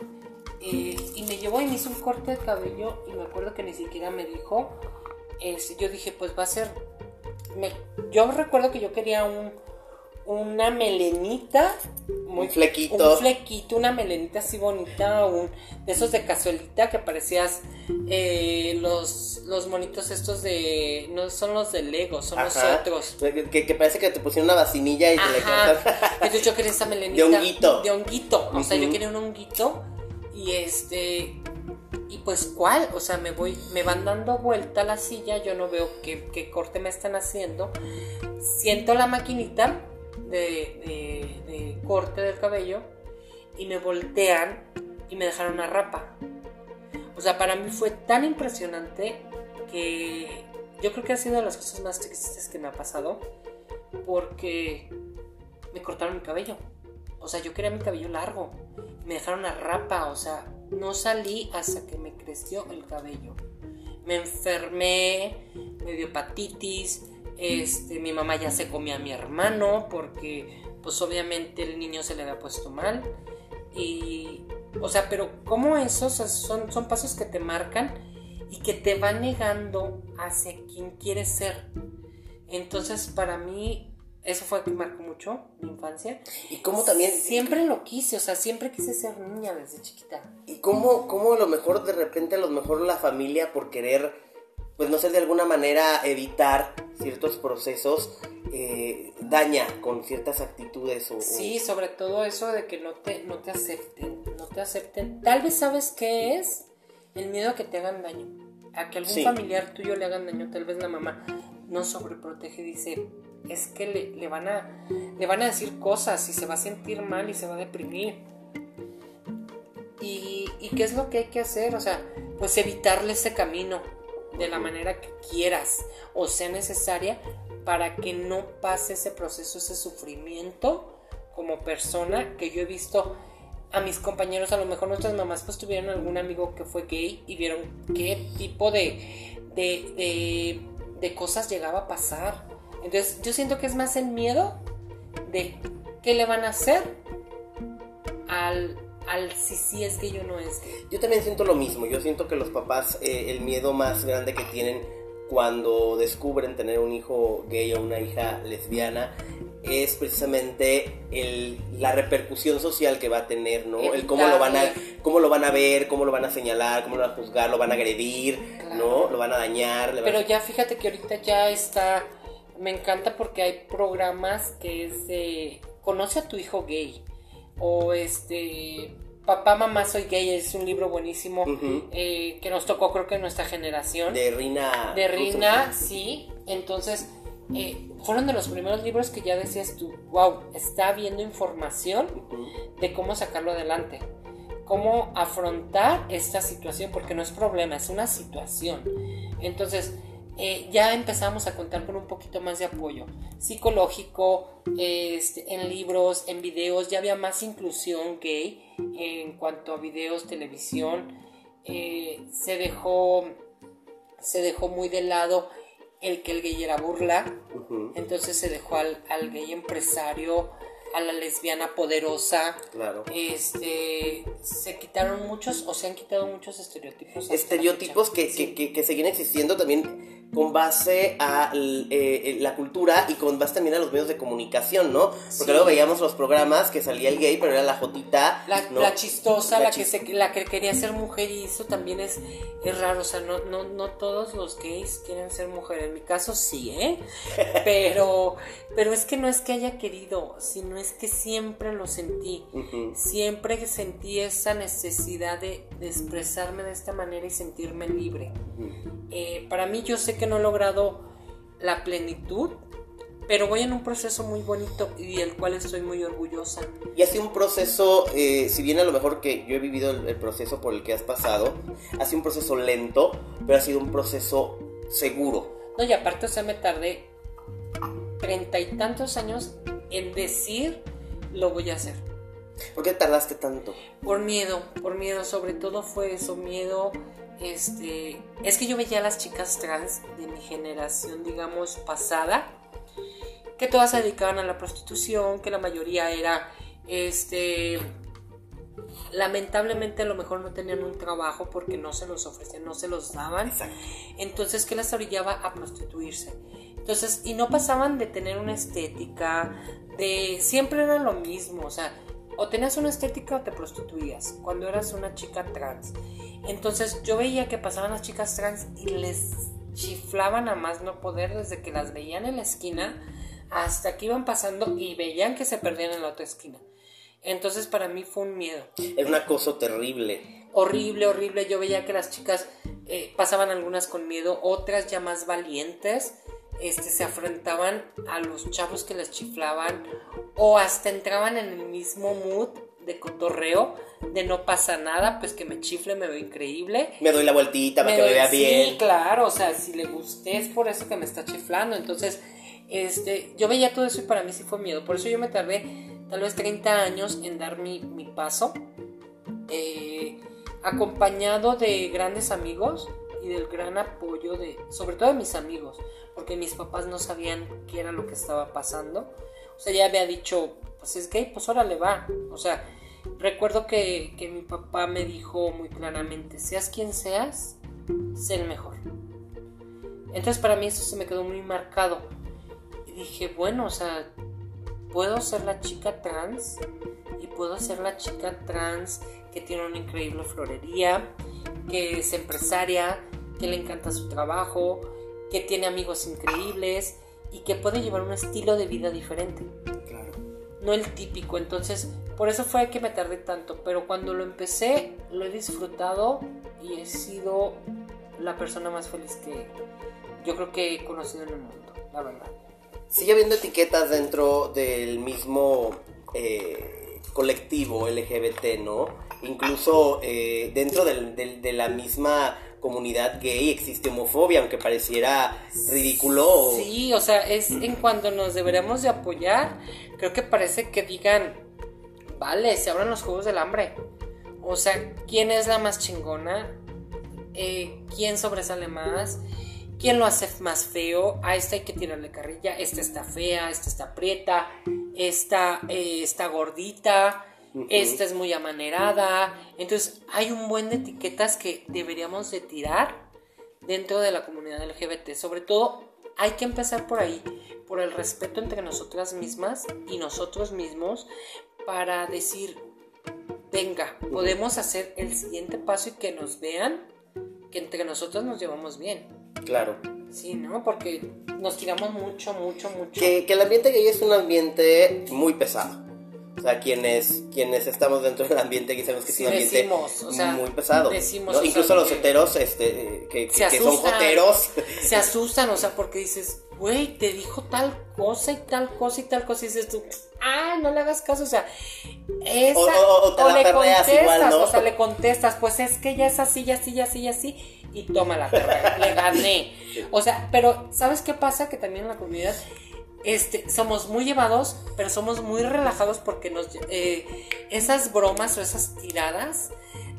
Speaker 2: Eh, y me llevó y me hizo un corte de cabello y me acuerdo que ni siquiera me dijo, yo dije, pues va a ser, yo recuerdo que yo quería un, una melenita.
Speaker 1: Muy, un flequito.
Speaker 2: Un flequito, una melenita así bonita, un, de esos de cazuelita que parecías eh, los, los monitos estos de... No son los de Lego, son los otros.
Speaker 1: Que, parece que te pusieron una vacinilla y te le
Speaker 2: Entonces yo quería esa melenita.
Speaker 1: De honguito.
Speaker 2: De honguito. O sea, yo quería un honguito y este. Y pues, ¿cuál? O sea, me voy, me van dando vuelta la silla, yo no veo qué, corte me están haciendo. Siento la maquinita de, de, corte del cabello y me voltean y me dejaron una rapa. O sea, para mí fue tan impresionante que yo creo que ha sido de las cosas más tristes que me ha pasado porque me cortaron mi cabello. O sea, yo quería mi cabello largo. Me dejaron a rapa, o sea, no salí hasta que me creció el cabello. Me enfermé, me dio hepatitis, este, mi mamá ya se comía a mi hermano porque pues obviamente el niño se le había puesto mal. Y, o sea, pero como esos son, son pasos que te marcan y que te van negando hacia quien quieres ser. Entonces, para mí, eso fue que marcó mucho mi infancia.
Speaker 1: Y cómo también...
Speaker 2: Siempre lo quise, o sea, siempre quise ser niña desde chiquita.
Speaker 1: Y cómo, cómo a lo mejor de repente a lo mejor la familia por querer, pues no sé, de alguna manera evitar ciertos procesos, eh, daña con ciertas actitudes. O,
Speaker 2: sí, sobre todo eso de que no te, no te acepten, no te acepten. Tal vez sabes qué es el miedo a que te hagan daño. A que algún familiar tuyo le hagan daño, tal vez la mamá no sobreprotege, dice, es que le, van a, le van a decir cosas y se va a sentir mal y se va a deprimir. Y, y, qué es lo que hay que hacer? O sea, pues evitarle ese camino de la manera que quieras o sea necesaria para que no pase ese proceso, ese sufrimiento como persona que yo he visto a mis compañeros, a lo mejor nuestras mamás pues tuvieron algún amigo que fue gay y vieron qué tipo de, de, de, cosas llegaba a pasar. Entonces yo siento que es más el miedo de qué le van a hacer al, al si sí es gay o no es.
Speaker 1: Yo también siento lo mismo, yo siento que los papás eh, el miedo más grande que tienen cuando descubren tener un hijo gay o una hija lesbiana es precisamente el, la repercusión social que va a tener, ¿no? El, cómo lo van a cómo lo van a ver, cómo lo van a señalar, cómo lo van a juzgar, lo van a agredir, ¿no? Lo van a dañar.
Speaker 2: Pero ya fíjate que ahorita ya está me encanta porque hay programas que es de conoce a tu hijo gay o este Papá, mamá, soy gay es un libro buenísimo eh, que nos tocó creo que en nuestra generación.
Speaker 1: De Rina.
Speaker 2: De Rina, sí. Entonces, eh, fueron de los primeros libros que ya decías tú, wow, está viendo información de cómo sacarlo adelante, cómo afrontar esta situación, porque no es problema, es una situación. Entonces, eh, ya empezamos a contar con un poquito más de apoyo psicológico, este, en libros, en videos, ya había más inclusión gay en cuanto a videos, televisión, eh, se dejó se dejó muy de lado el que el gay era burla, entonces se dejó al, al, gay empresario, a la lesbiana poderosa.
Speaker 1: Claro.
Speaker 2: Este, se quitaron muchos, o se han quitado muchos estereotipos.
Speaker 1: Estereotipos que, que, que, siguen existiendo también con base a eh, eh, la cultura y con base también a los medios de comunicación, ¿no? Porque luego veíamos los programas que salía el gay, pero era la jotita.
Speaker 2: La, chistosa, la, que se, la que quería ser mujer y eso también es, es raro. O sea, no, no, no todos los gays quieren ser mujer. En mi caso sí, ¿eh? Pero, pero es que no es que haya querido, sino es que siempre lo sentí. Siempre sentí esa necesidad de, expresarme de esta manera y sentirme libre. Eh, para mí yo sé que no he logrado la plenitud, pero voy en un proceso muy bonito y del cual estoy muy orgullosa.
Speaker 1: Y ha sido un proceso, eh, si bien a lo mejor que yo he vivido el, proceso por el que has pasado, ha sido un proceso lento, pero ha sido un proceso seguro.
Speaker 2: No, y aparte, o sea, me tardé treinta y tantos años en decir lo voy a hacer.
Speaker 1: ¿Por qué tardaste tanto?
Speaker 2: Por miedo, por miedo, sobre todo fue eso, miedo este, es que yo veía a las chicas trans de mi generación, digamos, pasada, que todas se dedicaban a la prostitución, que la mayoría era, este, lamentablemente a lo mejor no tenían un trabajo porque no se los ofrecían, no se los daban. Entonces, ¿qué las orillaba a prostituirse? Entonces, y no pasaban de tener una estética, de siempre era lo mismo, o sea, o tenías una estética o te prostituías cuando eras una chica trans. Entonces yo veía que pasaban las chicas trans y les chiflaban a más no poder desde que las veían en la esquina hasta que iban pasando y veían que se perdían en la otra esquina. Entonces para mí fue un miedo.
Speaker 1: Era un acoso terrible.
Speaker 2: Horrible, horrible. Yo veía que las chicas eh, pasaban algunas con miedo, otras ya más valientes este, se afrontaban a los chavos que les chiflaban o hasta entraban en el mismo mood de cotorreo, de no pasa nada, pues que me chifle, me veo increíble.
Speaker 1: Me doy la vueltita para que me vea bien.
Speaker 2: Sí, claro, o sea, si le gusté es por eso que me está chiflando. Entonces, este, yo veía todo eso y para mí sí fue miedo. Por eso yo me tardé tal vez 30 años en dar mi, mi paso, eh, acompañado de grandes amigos del gran apoyo de, sobre todo de mis amigos porque mis papás no sabían qué era lo que estaba pasando. O sea, ya había dicho, pues es gay, pues ahora le va. O sea, recuerdo que, mi papá me dijo muy claramente, seas quien seas, sé el mejor. Entonces para mí eso se me quedó muy marcado. Y dije, bueno, o sea, puedo ser la chica trans y puedo ser la chica trans que tiene una increíble florería, que es empresaria, que le encanta su trabajo, que tiene amigos increíbles y que puede llevar un estilo de vida diferente.
Speaker 1: Claro.
Speaker 2: No el típico. Entonces, por eso fue que me tardé tanto. Pero cuando lo empecé, lo he disfrutado y he sido la persona más feliz que yo creo que he conocido en el mundo, la verdad.
Speaker 1: Sigue habiendo etiquetas dentro del mismo eh, colectivo LGBT, ¿no? Incluso eh, dentro del- del- de la misma comunidad gay existe homofobia, aunque pareciera ridículo.
Speaker 2: Sí, o sea, es en cuando nos deberíamos de apoyar, creo que parece que digan, vale, se abran los juegos del hambre. O sea, ¿quién es la más chingona? Eh, ¿Quién sobresale más? ¿Quién lo hace más feo? A esta hay que tirarle carrilla, esta está fea, esta está prieta, esta eh, está gordita, esta es muy amanerada. Entonces, hay un buen de etiquetas que deberíamos de tirar dentro de la comunidad LGBT. Sobre todo, hay que empezar por ahí, por el respeto entre nosotras mismas y nosotros mismos para decir, venga, podemos hacer el siguiente paso y que nos vean que entre nosotros nos llevamos bien.
Speaker 1: Claro.
Speaker 2: Sí, ¿no? Porque nos tiramos mucho, mucho, mucho.
Speaker 1: Que, que el ambiente gay es un ambiente muy pesado. O sea, quienes, quienes estamos dentro del ambiente gay sabemos que es
Speaker 2: Sí,
Speaker 1: un ambiente
Speaker 2: decimos, o sea,
Speaker 1: muy pesado.
Speaker 2: decimos,
Speaker 1: ¿no?
Speaker 2: o sea,
Speaker 1: Incluso los
Speaker 2: que
Speaker 1: heteros este, que, que- que son joteros.
Speaker 2: Se asustan, o sea, porque dices, güey, te dijo tal cosa y tal cosa y tal cosa y dices tú, ah, no le hagas caso, o sea, esa,
Speaker 1: O- o- o te la
Speaker 2: le contestas,
Speaker 1: igual, ¿no?
Speaker 2: o sea, le contestas, pues es que ya es así, ya así, ya así, ya así, y toma la perra, le gané. O sea, pero ¿sabes qué pasa? Que también en la comunidad este, somos muy llevados, pero somos muy relajados porque nos, eh, esas bromas o esas tiradas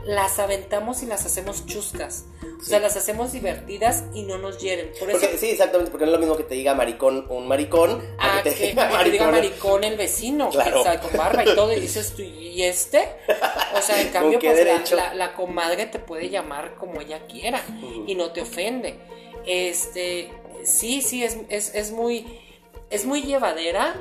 Speaker 2: las aventamos y las hacemos chuscas. O sea,
Speaker 1: Sí.
Speaker 2: las hacemos divertidas y no nos hieren. Por eso,
Speaker 1: Porque, sí, exactamente, porque no es lo mismo que te diga maricón un maricón
Speaker 2: a
Speaker 1: a que te diga
Speaker 2: que
Speaker 1: maricón.
Speaker 2: el vecino,
Speaker 1: Claro.
Speaker 2: que está con barba y todo, y dices tú, ¿y este? O sea, en cambio, pues la,
Speaker 1: derecho?
Speaker 2: la- la comadre te puede llamar como ella quiera y no te ofende. Este, sí, sí, es, es, es muy, es muy llevadera,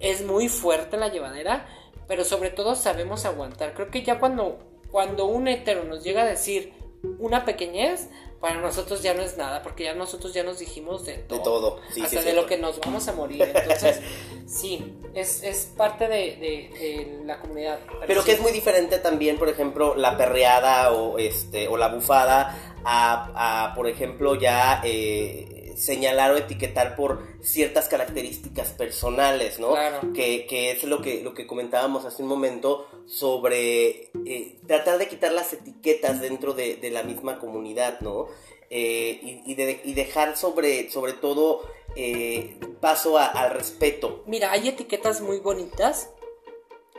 Speaker 2: es muy fuerte la llevadera, pero sobre todo sabemos aguantar. Creo que ya cuando, cuando un hetero nos llega a decir una pequeñez, para nosotros ya no es nada, porque ya nosotros ya nos dijimos de todo.
Speaker 1: De todo, sí,
Speaker 2: hasta de lo que nos vamos a morir. Entonces, sí, es, es parte de, de- de la comunidad.
Speaker 1: Pero que es muy diferente también, por ejemplo, la perreada o este o la bufada a, a, por ejemplo, ya eh, señalar o etiquetar por ciertas características personales, ¿no?
Speaker 2: Claro.
Speaker 1: Que, que es lo que, lo que comentábamos hace un momento sobre eh, tratar de quitar las etiquetas dentro de, de la misma comunidad, ¿no? Eh, y, y de- y dejar sobre, sobre todo eh, paso a- al respeto.
Speaker 2: Mira, hay etiquetas muy bonitas,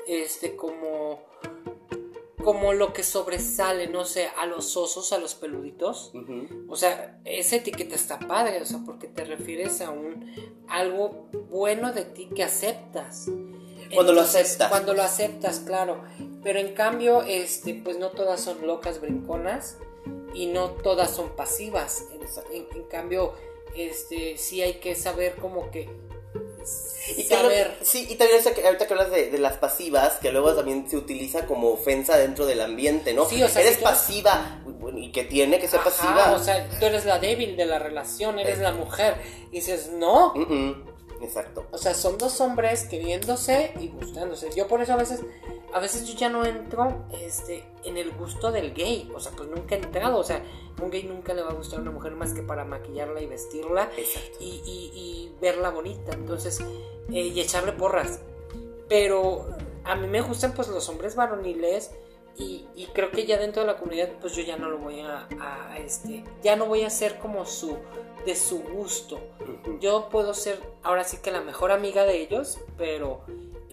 Speaker 2: este, como, como lo que sobresale, no sé, a los osos, a los peluditos. O sea, esa etiqueta está padre, o sea, porque te refieres a un algo bueno de ti que aceptas.
Speaker 1: Cuando lo aceptas.
Speaker 2: Cuando lo aceptas, claro. Pero en cambio, este, pues no todas son locas brinconas y no todas son pasivas. En, en- en cambio, este, sí hay que saber como que
Speaker 1: Y que
Speaker 2: saber.
Speaker 1: sí, y también ahorita que, hablas de, de las pasivas, que luego también se utiliza como ofensa dentro del ambiente, ¿no?
Speaker 2: Sí, o sea,
Speaker 1: Eres
Speaker 2: si
Speaker 1: pasiva, bueno, y que tiene que ser
Speaker 2: Ajá,
Speaker 1: pasiva.
Speaker 2: o sea, tú eres la débil de la relación, eres la mujer. Y dices, no,
Speaker 1: Mm, mm, Exacto.
Speaker 2: O sea, son dos hombres queriéndose y gustándose. Yo por eso a veces, a veces yo ya no entro este, en el gusto del gay. O sea, pues nunca he entrado. O sea, un gay nunca le va a gustar a una mujer más que para maquillarla y vestirla y, y- y verla bonita. Entonces, eh, y echarle porras. Pero a mí me gustan pues los hombres varoniles. Y, y creo que ya dentro de la comunidad, pues yo ya no lo voy a, a, este, ya no voy a ser como su, de su gusto. Yo puedo ser ahora sí que la mejor amiga de ellos, pero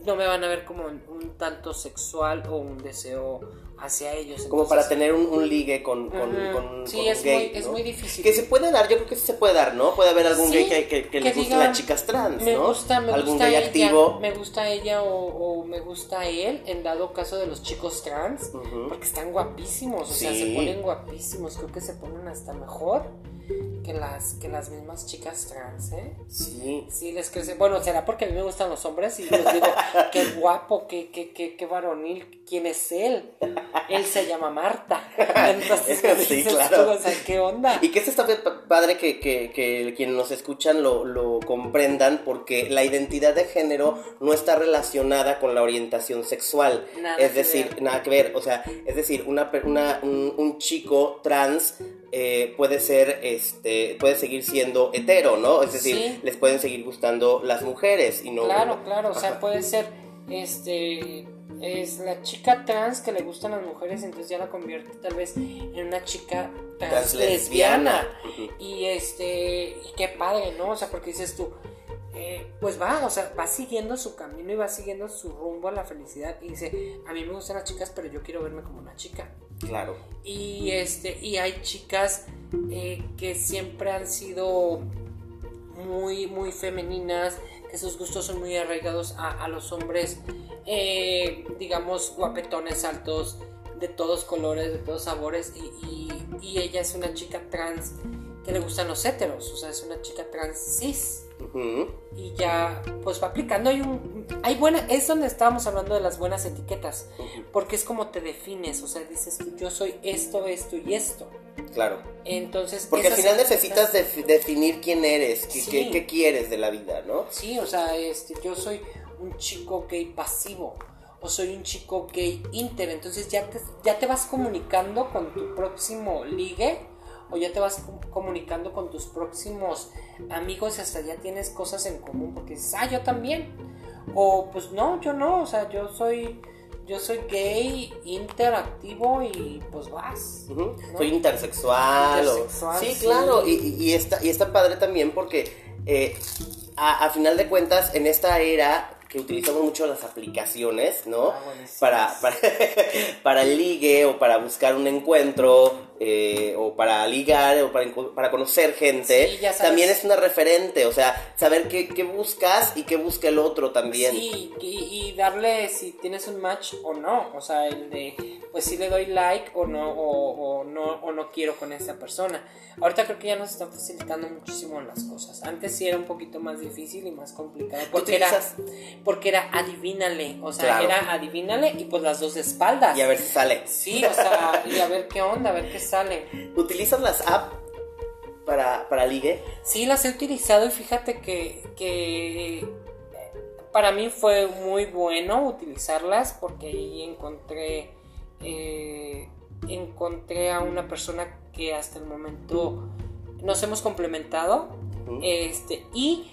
Speaker 2: no me van a ver como un, un tanto sexual o un deseo hacia ellos.
Speaker 1: Como para tener un, un ligue con, con, con-
Speaker 2: sí,
Speaker 1: con
Speaker 2: es,
Speaker 1: gay,
Speaker 2: muy, es
Speaker 1: ¿no?
Speaker 2: muy difícil.
Speaker 1: Que se puede dar, yo creo que sí se puede dar, ¿no? Puede haber algún
Speaker 2: Sí,
Speaker 1: gay que, que, que le guste las chicas trans,
Speaker 2: me
Speaker 1: ¿no?
Speaker 2: gusta, me
Speaker 1: algún
Speaker 2: gusta
Speaker 1: gay
Speaker 2: ella,
Speaker 1: activo.
Speaker 2: me gusta ella o, o me gusta él, en dado caso de los chicos trans, porque están guapísimos, o sea, se ponen guapísimos, creo que se ponen hasta mejor que las, que las mismas chicas trans, ¿eh?
Speaker 1: Sí.
Speaker 2: Sí, les crece. Bueno, será porque a mí me gustan los hombres y les digo, qué guapo, qué, qué, qué, qué varonil, ¿quién es él? Él se llama Marta. Entonces,
Speaker 1: Sí,
Speaker 2: dices
Speaker 1: claro.
Speaker 2: tú, o sea, ¿qué onda?
Speaker 1: Y que esto está pa- padre que, que, que quienes nos escuchan lo, lo comprendan porque la identidad de género no está relacionada con la orientación sexual.
Speaker 2: Nada
Speaker 1: es
Speaker 2: que
Speaker 1: decir,
Speaker 2: ver.
Speaker 1: nada que ver. O sea, es decir, una, una- un, un chico trans eh, puede ser, este, puede seguir siendo hetero, ¿no? Es decir,
Speaker 2: Sí.
Speaker 1: les pueden seguir gustando las mujeres y no...
Speaker 2: Claro, claro, o sea, puede ser, este, es la chica trans que le gustan las mujeres, entonces ya la convierte tal vez en una chica trans, lesbiana. Y este, y qué padre, ¿no? O sea, porque dices tú, eh, pues va, o sea, va siguiendo su camino y va siguiendo su rumbo a la felicidad. Y dice, a mí me gustan las chicas, pero yo quiero verme como una chica.
Speaker 1: Claro.
Speaker 2: Y este, y hay chicas eh, que siempre han sido muy, muy femeninas, que sus gustos son muy arraigados a, los hombres, eh, digamos, guapetones altos, de todos colores, de todos sabores, y, y ella es una chica trans que le gustan los héteros, o sea, es una chica trans cis. Y ya, pues va aplicando. Hay un. Hay buena. Es donde estábamos hablando de las buenas etiquetas. Porque es como te defines. O sea, dices, yo soy esto, esto y esto.
Speaker 1: Claro.
Speaker 2: Entonces.
Speaker 1: Porque al final necesitas definir quién eres, qué, quieres de la vida, ¿no?
Speaker 2: Sí, o sea, este, yo soy un chico gay pasivo. O soy un chico gay inter. Entonces ya te, ya te vas comunicando con tu próximo ligue o ya te vas comunicando con tus próximos amigos y hasta ya tienes cosas en común porque dices, ah, yo también. O pues no, yo no, o sea, yo soy yo soy gay, interactivo y pues vas.
Speaker 1: Soy intersexual. Sí, claro, y, y, está, y está padre también porque eh, a, a, final de cuentas en esta era que utilizamos mucho las aplicaciones, ¿no? Ah, para, para, para, el ligue o para buscar un encuentro eh, o para ligar o para, para conocer gente, también es una referente, o sea, saber qué, qué, buscas y qué busca el otro también.
Speaker 2: Sí, y, darle si tienes un match o no, o sea, el de, pues si le doy like o no, o, no, o no quiero con esa persona. Ahorita creo que ya nos están facilitando muchísimo las cosas. Antes sí era un poquito más difícil y más complicado. Porque era, porque era adivínale, o sea, era adivínale y pues las dos espaldas.
Speaker 1: Y a ver si sale.
Speaker 2: Sí, o sea, y a ver qué onda, a ver qué
Speaker 1: ¿Utilizas las apps para, para ligue?
Speaker 2: Sí, las he utilizado y fíjate que, para mí fue muy bueno utilizarlas porque ahí encontré eh, encontré a una persona que hasta el momento nos hemos complementado este y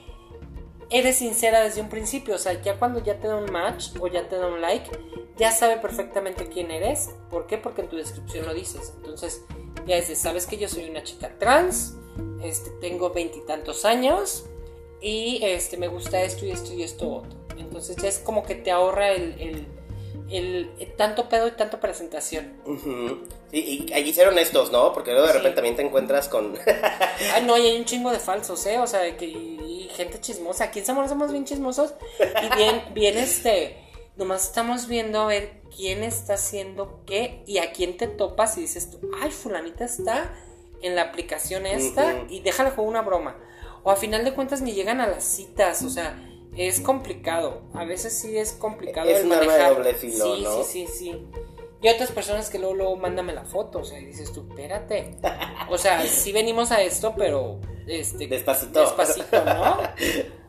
Speaker 2: eres sincera desde un principio, o sea, ya cuando ya te da un match o ya te da un like, ya sabe perfectamente quién eres. ¿Por qué? Porque en tu descripción lo dices. Entonces, ya dices, sabes que yo soy una chica trans, este, tengo veintitantos años y este, me gusta esto y esto y esto otro. Entonces ya es como que te ahorra el, el, tanto pedo y tanto presentación.
Speaker 1: Sí, y ahí ser honestos, ¿no? Porque luego de repente también te encuentras con...
Speaker 2: Ay, no, y hay un chingo de falsos, ¿eh? O sea, que gente chismosa. Aquí en Zamora somos bien chismosos y bien, bien este. Nomás estamos viendo a ver quién está haciendo qué y a quién te topas y dices tú, ay, fulanita está en la aplicación esta y déjale jugar una broma. O a final de cuentas ni llegan a las citas, o sea, es complicado. A veces sí es complicado
Speaker 1: es el manejar. Doble filo,
Speaker 2: sí, sí, sí, sí. Y otras personas que luego, luego mándame la foto, o sea, y dices tú, espérate. O sea, sí venimos a esto, pero este,
Speaker 1: despacito.
Speaker 2: Despacito, ¿no?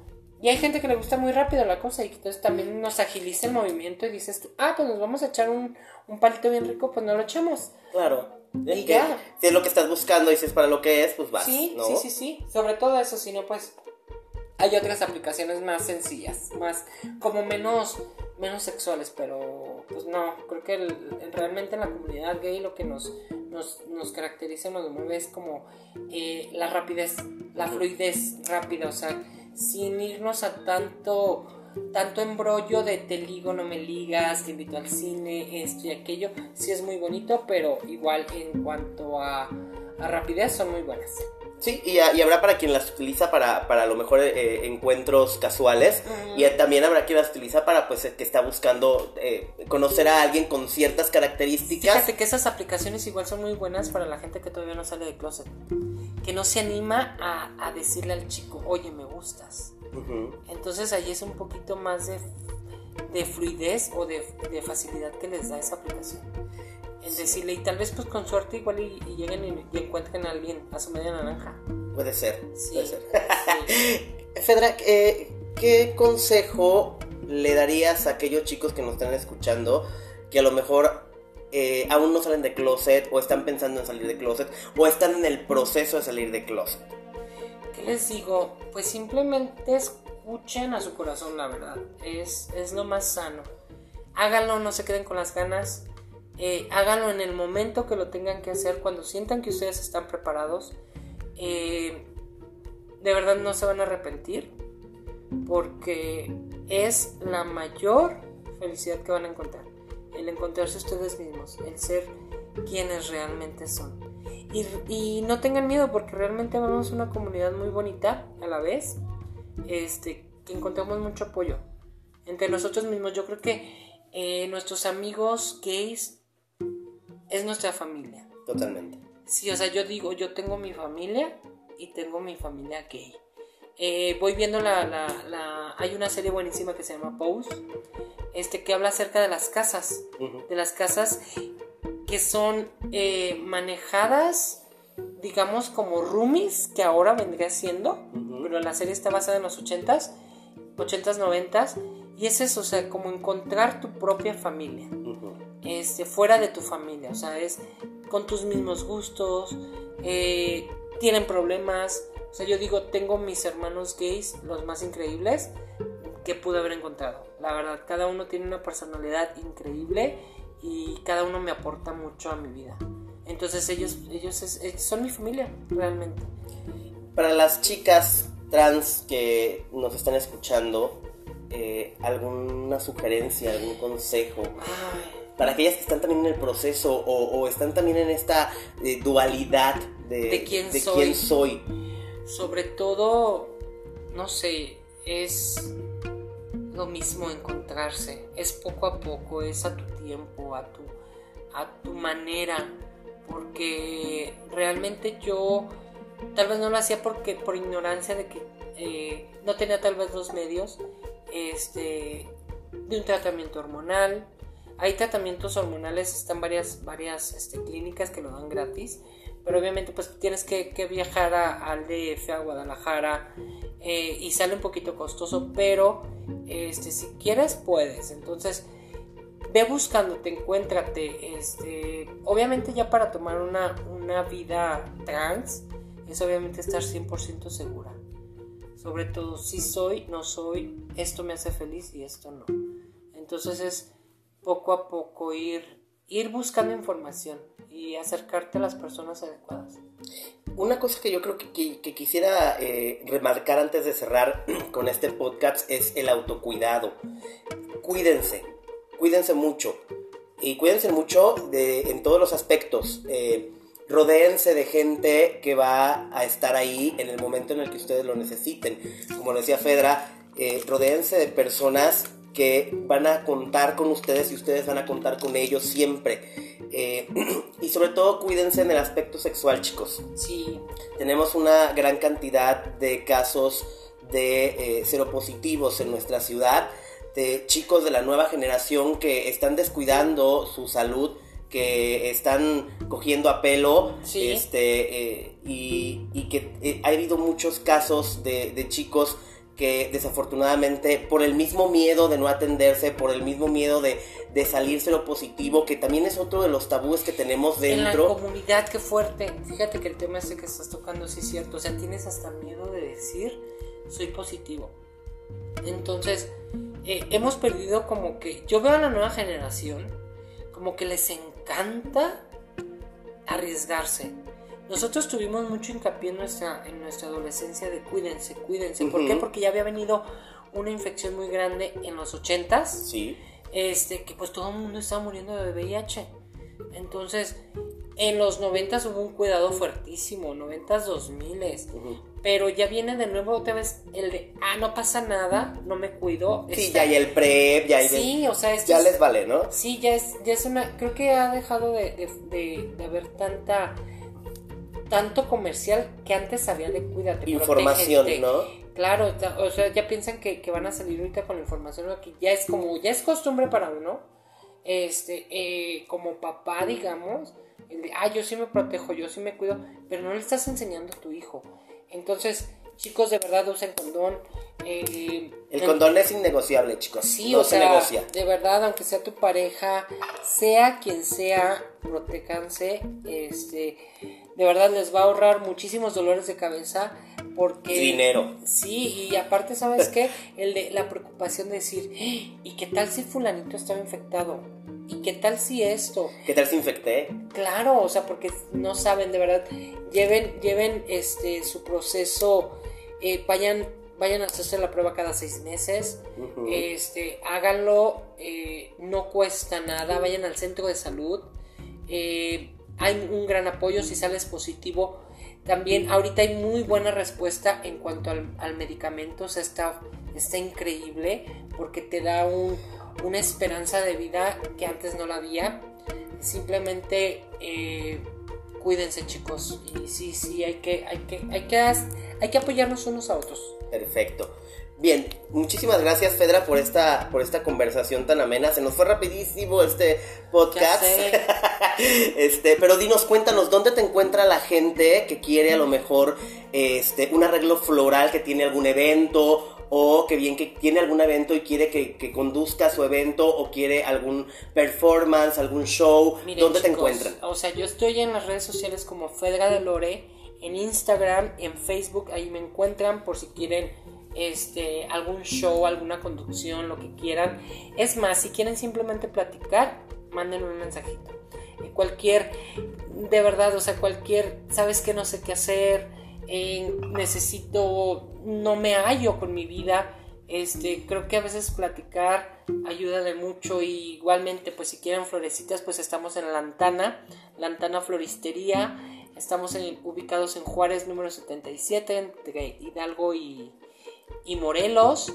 Speaker 2: Y hay gente que le gusta muy rápido la cosa y que entonces también nos agiliza el movimiento y dices, ah, pues nos vamos a echar un, palito bien rico, pues no lo echamos.
Speaker 1: Claro. Y ya. Si es lo que estás buscando y si es para lo que es, pues vas.
Speaker 2: Sí, sí, sí, sí. Sobre todo eso, si no, pues hay otras aplicaciones más sencillas, más como menos menos sexuales, pero pues no, creo que realmente en la comunidad gay lo que nos, nos, nos caracteriza, nos mueve es como eh, la rapidez, la fluidez rápida, o sea, sin irnos a tanto tanto embrollo de te ligo, no me ligas, te invito al cine, esto y aquello, sí es muy bonito, pero igual en cuanto a, a rapidez son muy buenas.
Speaker 1: Sí, y, habrá para quien las utiliza para, para a lo mejor eh, encuentros casuales y también habrá quien las utiliza para pues que está buscando eh, conocer a alguien con ciertas características.
Speaker 2: Fíjate que esas aplicaciones igual son muy buenas para la gente que todavía no sale de closet, que no se anima a, decirle al chico, oye, me gustas. Entonces ahí es un poquito más de, de fluidez o de, de facilidad que les da esa aplicación en decirle, y tal vez pues con suerte igual y, lleguen y, encuentren a alguien a su media naranja.
Speaker 1: Puede ser, puede ser. Fedra, eh, ¿qué consejo le darías a aquellos chicos que nos están escuchando que a lo mejor eh, aún no salen de closet o están pensando en salir de closet o están en el proceso de salir de closet?
Speaker 2: ¿Qué les digo? Pues simplemente escuchen a su corazón, la verdad. Es, es lo más sano háganlo, no se queden con las ganas. Eh, háganlo en el momento que lo tengan que hacer, cuando sientan que ustedes están preparados. Eh, de verdad no se van a arrepentir porque es la mayor felicidad que van a encontrar. El encontrarse ustedes mismos, el ser quienes realmente son. Y, no tengan miedo porque realmente vamos una comunidad muy bonita a la vez, este, que encontramos mucho apoyo entre nosotros mismos. Yo creo que eh, nuestros amigos gays es nuestra familia.
Speaker 1: Totalmente.
Speaker 2: Sí, o sea, yo digo, yo tengo mi familia y tengo mi familia gay. Eh, voy viendo la, la, Hay una serie buenísima que se llama Pose, este, que habla acerca de las casas. De las casas que son eh, manejadas, digamos, como roomies, que ahora vendría siendo, pero la serie está basada en los 80s, 80s, 90s, y es eso, o sea, como encontrar tu propia familia, este, fuera de tu familia, o sea, es con tus mismos gustos, eh, tienen problemas, o sea, yo digo, tengo mis hermanos gays, los más increíbles, que pude haber encontrado. La verdad, cada uno tiene una personalidad increíble y cada uno me aporta mucho a mi vida. Entonces ellos, ellos, son mi familia, realmente.
Speaker 1: Para las chicas trans que nos están escuchando, eh, ¿alguna sugerencia, algún consejo? Para aquellas que están también en el proceso o, están también en esta eh, dualidad de,
Speaker 2: quién,
Speaker 1: de
Speaker 2: soy.
Speaker 1: quién soy.
Speaker 2: Sobre todo, no sé, es lo mismo encontrarse, es poco a poco, es a tu tiempo, a tu, a tu manera, porque realmente yo tal vez no lo hacía porque por ignorancia de que eh, no tenía tal vez los medios este, de un tratamiento hormonal. Hay tratamientos hormonales, están varias, varias este, clínicas que lo dan gratis, pero obviamente pues tienes que, viajar al DF, a Guadalajara, eh, y sale un poquito costoso, pero este, si quieres puedes. Entonces, ve buscándote, encuéntrate. Este, obviamente ya para tomar una, una vida trans es obviamente estar 100% segura. Sobre todo si soy, no soy, esto me hace feliz y esto no. Entonces es poco a poco ir, ir buscando información y acercarte a las personas adecuadas.
Speaker 1: Una cosa que yo creo que, quisiera eh, remarcar antes de cerrar con este podcast es el autocuidado. Cuídense, cuídense mucho. Y cuídense mucho de, en todos los aspectos. Eh, rodéense de gente que va a estar ahí en el momento en el que ustedes lo necesiten. Como decía Fedra, eh, de personas que van a contar con ustedes y ustedes van a contar con ellos siempre. Eh, y sobre todo cuídense en el aspecto sexual, chicos.
Speaker 2: Sí.
Speaker 1: Tenemos una gran cantidad de casos de eh, seropositivos en nuestra ciudad, de chicos de la nueva generación que están descuidando su salud, que están cogiendo a pelo, este, eh, y, que ha habido muchos casos de, de chicos que desafortunadamente por el mismo miedo de no atenderse, por el mismo miedo de, de salirse lo positivo, que también es otro de los tabúes que tenemos dentro.
Speaker 2: En la comunidad, qué fuerte. Fíjate que el tema ese que estás tocando sí es cierto. O sea, tienes hasta miedo de decir, soy positivo. Entonces, eh, hemos perdido como que, yo veo a la nueva generación, como que les encanta arriesgarse. Nosotros tuvimos mucho hincapié en nuestra, en nuestra adolescencia de cuídense, cuídense. ¿Por qué? Porque ya había venido una infección muy grande en los ochentas.
Speaker 1: Sí.
Speaker 2: Este, que pues todo el mundo estaba muriendo de VIH. Entonces, en los noventas hubo un cuidado fuertísimo, noventas, dos miles. Pero ya viene de nuevo otra vez el de, ah, no pasa nada, no me cuido.
Speaker 1: Sí, ya hay el PrEP, ya hay...
Speaker 2: Sí, o sea,
Speaker 1: Ya les vale, ¿no?
Speaker 2: Sí, ya es, ya es una... Creo que ha dejado de, de, de haber tanta tanto comercial que antes había de cuídate.
Speaker 1: Información, ¿no?
Speaker 2: Claro, o sea, ya piensan que, van a salir ahorita con la información, que ya es como, ya es costumbre para uno, este, eh, como papá, digamos, el de, ah, yo sí me protejo, yo sí me cuido, pero no le estás enseñando a tu hijo. Entonces, chicos, de verdad usen condón.
Speaker 1: Eh, el condón es innegociable, chicos.
Speaker 2: Sí, o sea, de verdad, aunque sea tu pareja, sea quien sea, protéjanse, este de verdad les va a ahorrar muchísimos dolores de cabeza, Porque,
Speaker 1: Dinero.
Speaker 2: Sí, y aparte, ¿sabes qué? El de la preocupación de decir, "¡Ah! ¿y qué tal si fulanito estaba infectado? ¿Y qué tal si esto?
Speaker 1: ¿Qué tal si infecté?
Speaker 2: Claro, o sea, porque no saben de verdad. Lleven, lleven este su proceso, eh, vayan, vayan a hacerse la prueba cada seis meses. Este, háganlo, eh, no cuesta nada, vayan al centro de salud. Eh, hay un gran apoyo si sales positivo. También ahorita hay muy buena respuesta en cuanto al, al medicamento, o sea, está, está increíble porque te da un- una esperanza de vida que antes no la había. Simplemente eh, cuídense chicos y sí, sí, hay que, hay que, hay que, hay que apoyarnos unos a otros.
Speaker 1: Perfecto. Bien, muchísimas gracias Fedra por esta, por esta conversación tan amena. Se nos fue rapidísimo este podcast. Este, pero dinos, cuéntanos, ¿dónde te encuentra la gente que quiere a lo mejor este, un arreglo floral, que tiene algún evento, o que bien que tiene algún evento y quiere que, que conduzca su evento, o quiere algún performance, algún show?
Speaker 2: Miren,
Speaker 1: ¿Dónde te encuentran?
Speaker 2: O sea, yo estoy en las redes sociales como Fedra de Lore, en Instagram, en Facebook, ahí me encuentran por si quieren este algún show, alguna conducción, lo que quieran. Es más, si quieren simplemente platicar, manden un mensajito. Eh, Cualquier, de verdad, o sea, cualquier, sabes que no sé qué hacer, necesito, no me hallo con mi vida. Este, creo que a veces platicar ayuda de mucho y igualmente pues si quieren florecitas pues estamos en Lantana, Lantana Floristería, estamos ubicados en Juárez número 77 entre Hidalgo y, y Morelos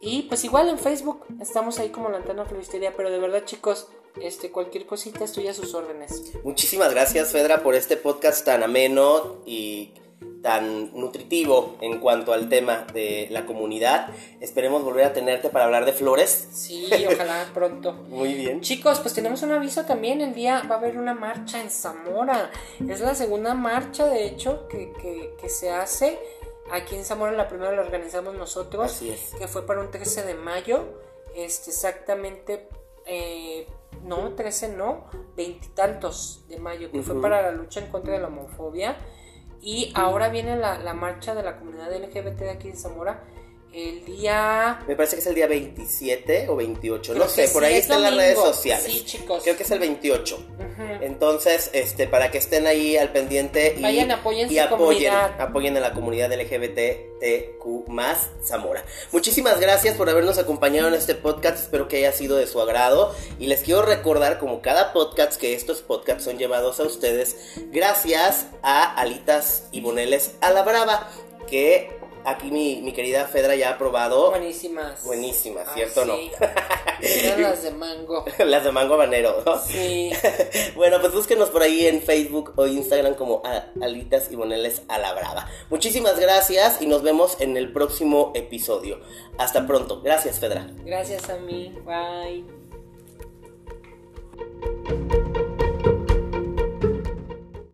Speaker 2: y pues igual en Facebook estamos ahí como Lantana Floristería, pero de verdad chicos, este cualquier cosita estoy a sus órdenes.
Speaker 1: Muchísimas gracias, Fedra, por este podcast tan ameno y tan nutritivo en cuanto al tema de la comunidad. Esperemos volver a tenerte para hablar de flores.
Speaker 2: Sí, ojalá pronto.
Speaker 1: Muy bien.
Speaker 2: Chicos, pues tenemos un aviso también. El día va a haber una marcha en Zamora. Es la segunda marcha, de hecho, que, que- que se hace. Aquí en Zamora la primera la organizamos nosotros.
Speaker 1: Así es.
Speaker 2: Que fue para un 13 de mayo. Este, exactamente. eh, no, 13 no. Veintitantos de mayo. Que fue para la lucha en contra de la homofobia. Y ahora viene la, la marcha de la comunidad LGBT de aquí en Zamora. El día
Speaker 1: Me parece que es el día 27 o 28,
Speaker 2: Creo
Speaker 1: no sé, por
Speaker 2: sí,
Speaker 1: ahí
Speaker 2: es
Speaker 1: está en las redes sociales.
Speaker 2: Sí, chicos.
Speaker 1: Creo que es el 28.
Speaker 2: Ujú.
Speaker 1: Entonces, este, para que estén ahí al pendiente y,
Speaker 2: Vayan, apoyen
Speaker 1: y apoyen,
Speaker 2: comunidad.
Speaker 1: apoyen a la comunidad LGBTQ más Zamora. Muchísimas gracias por habernos acompañado en este podcast. Espero que haya sido de su agrado. Y les quiero recordar, como cada podcast, que estos podcasts son llevados a ustedes gracias a Alitas y Boneles a la Brava, que aquí mi, mi querida Fedra ya ha probado.
Speaker 2: Buenísimas.
Speaker 1: Buenísimas,
Speaker 2: Ah,
Speaker 1: ¿cierto o no?
Speaker 2: sí. Eran las de mango.
Speaker 1: Las de mango habanero, ¿no?
Speaker 2: Sí.
Speaker 1: Bueno, pues búsquenos por ahí en Facebook o Instagram como a- Alitas y Boneles a la Brava. Muchísimas gracias y nos vemos en el próximo episodio. Hasta pronto. Gracias, Fedra.
Speaker 2: Gracias a mí. Bye.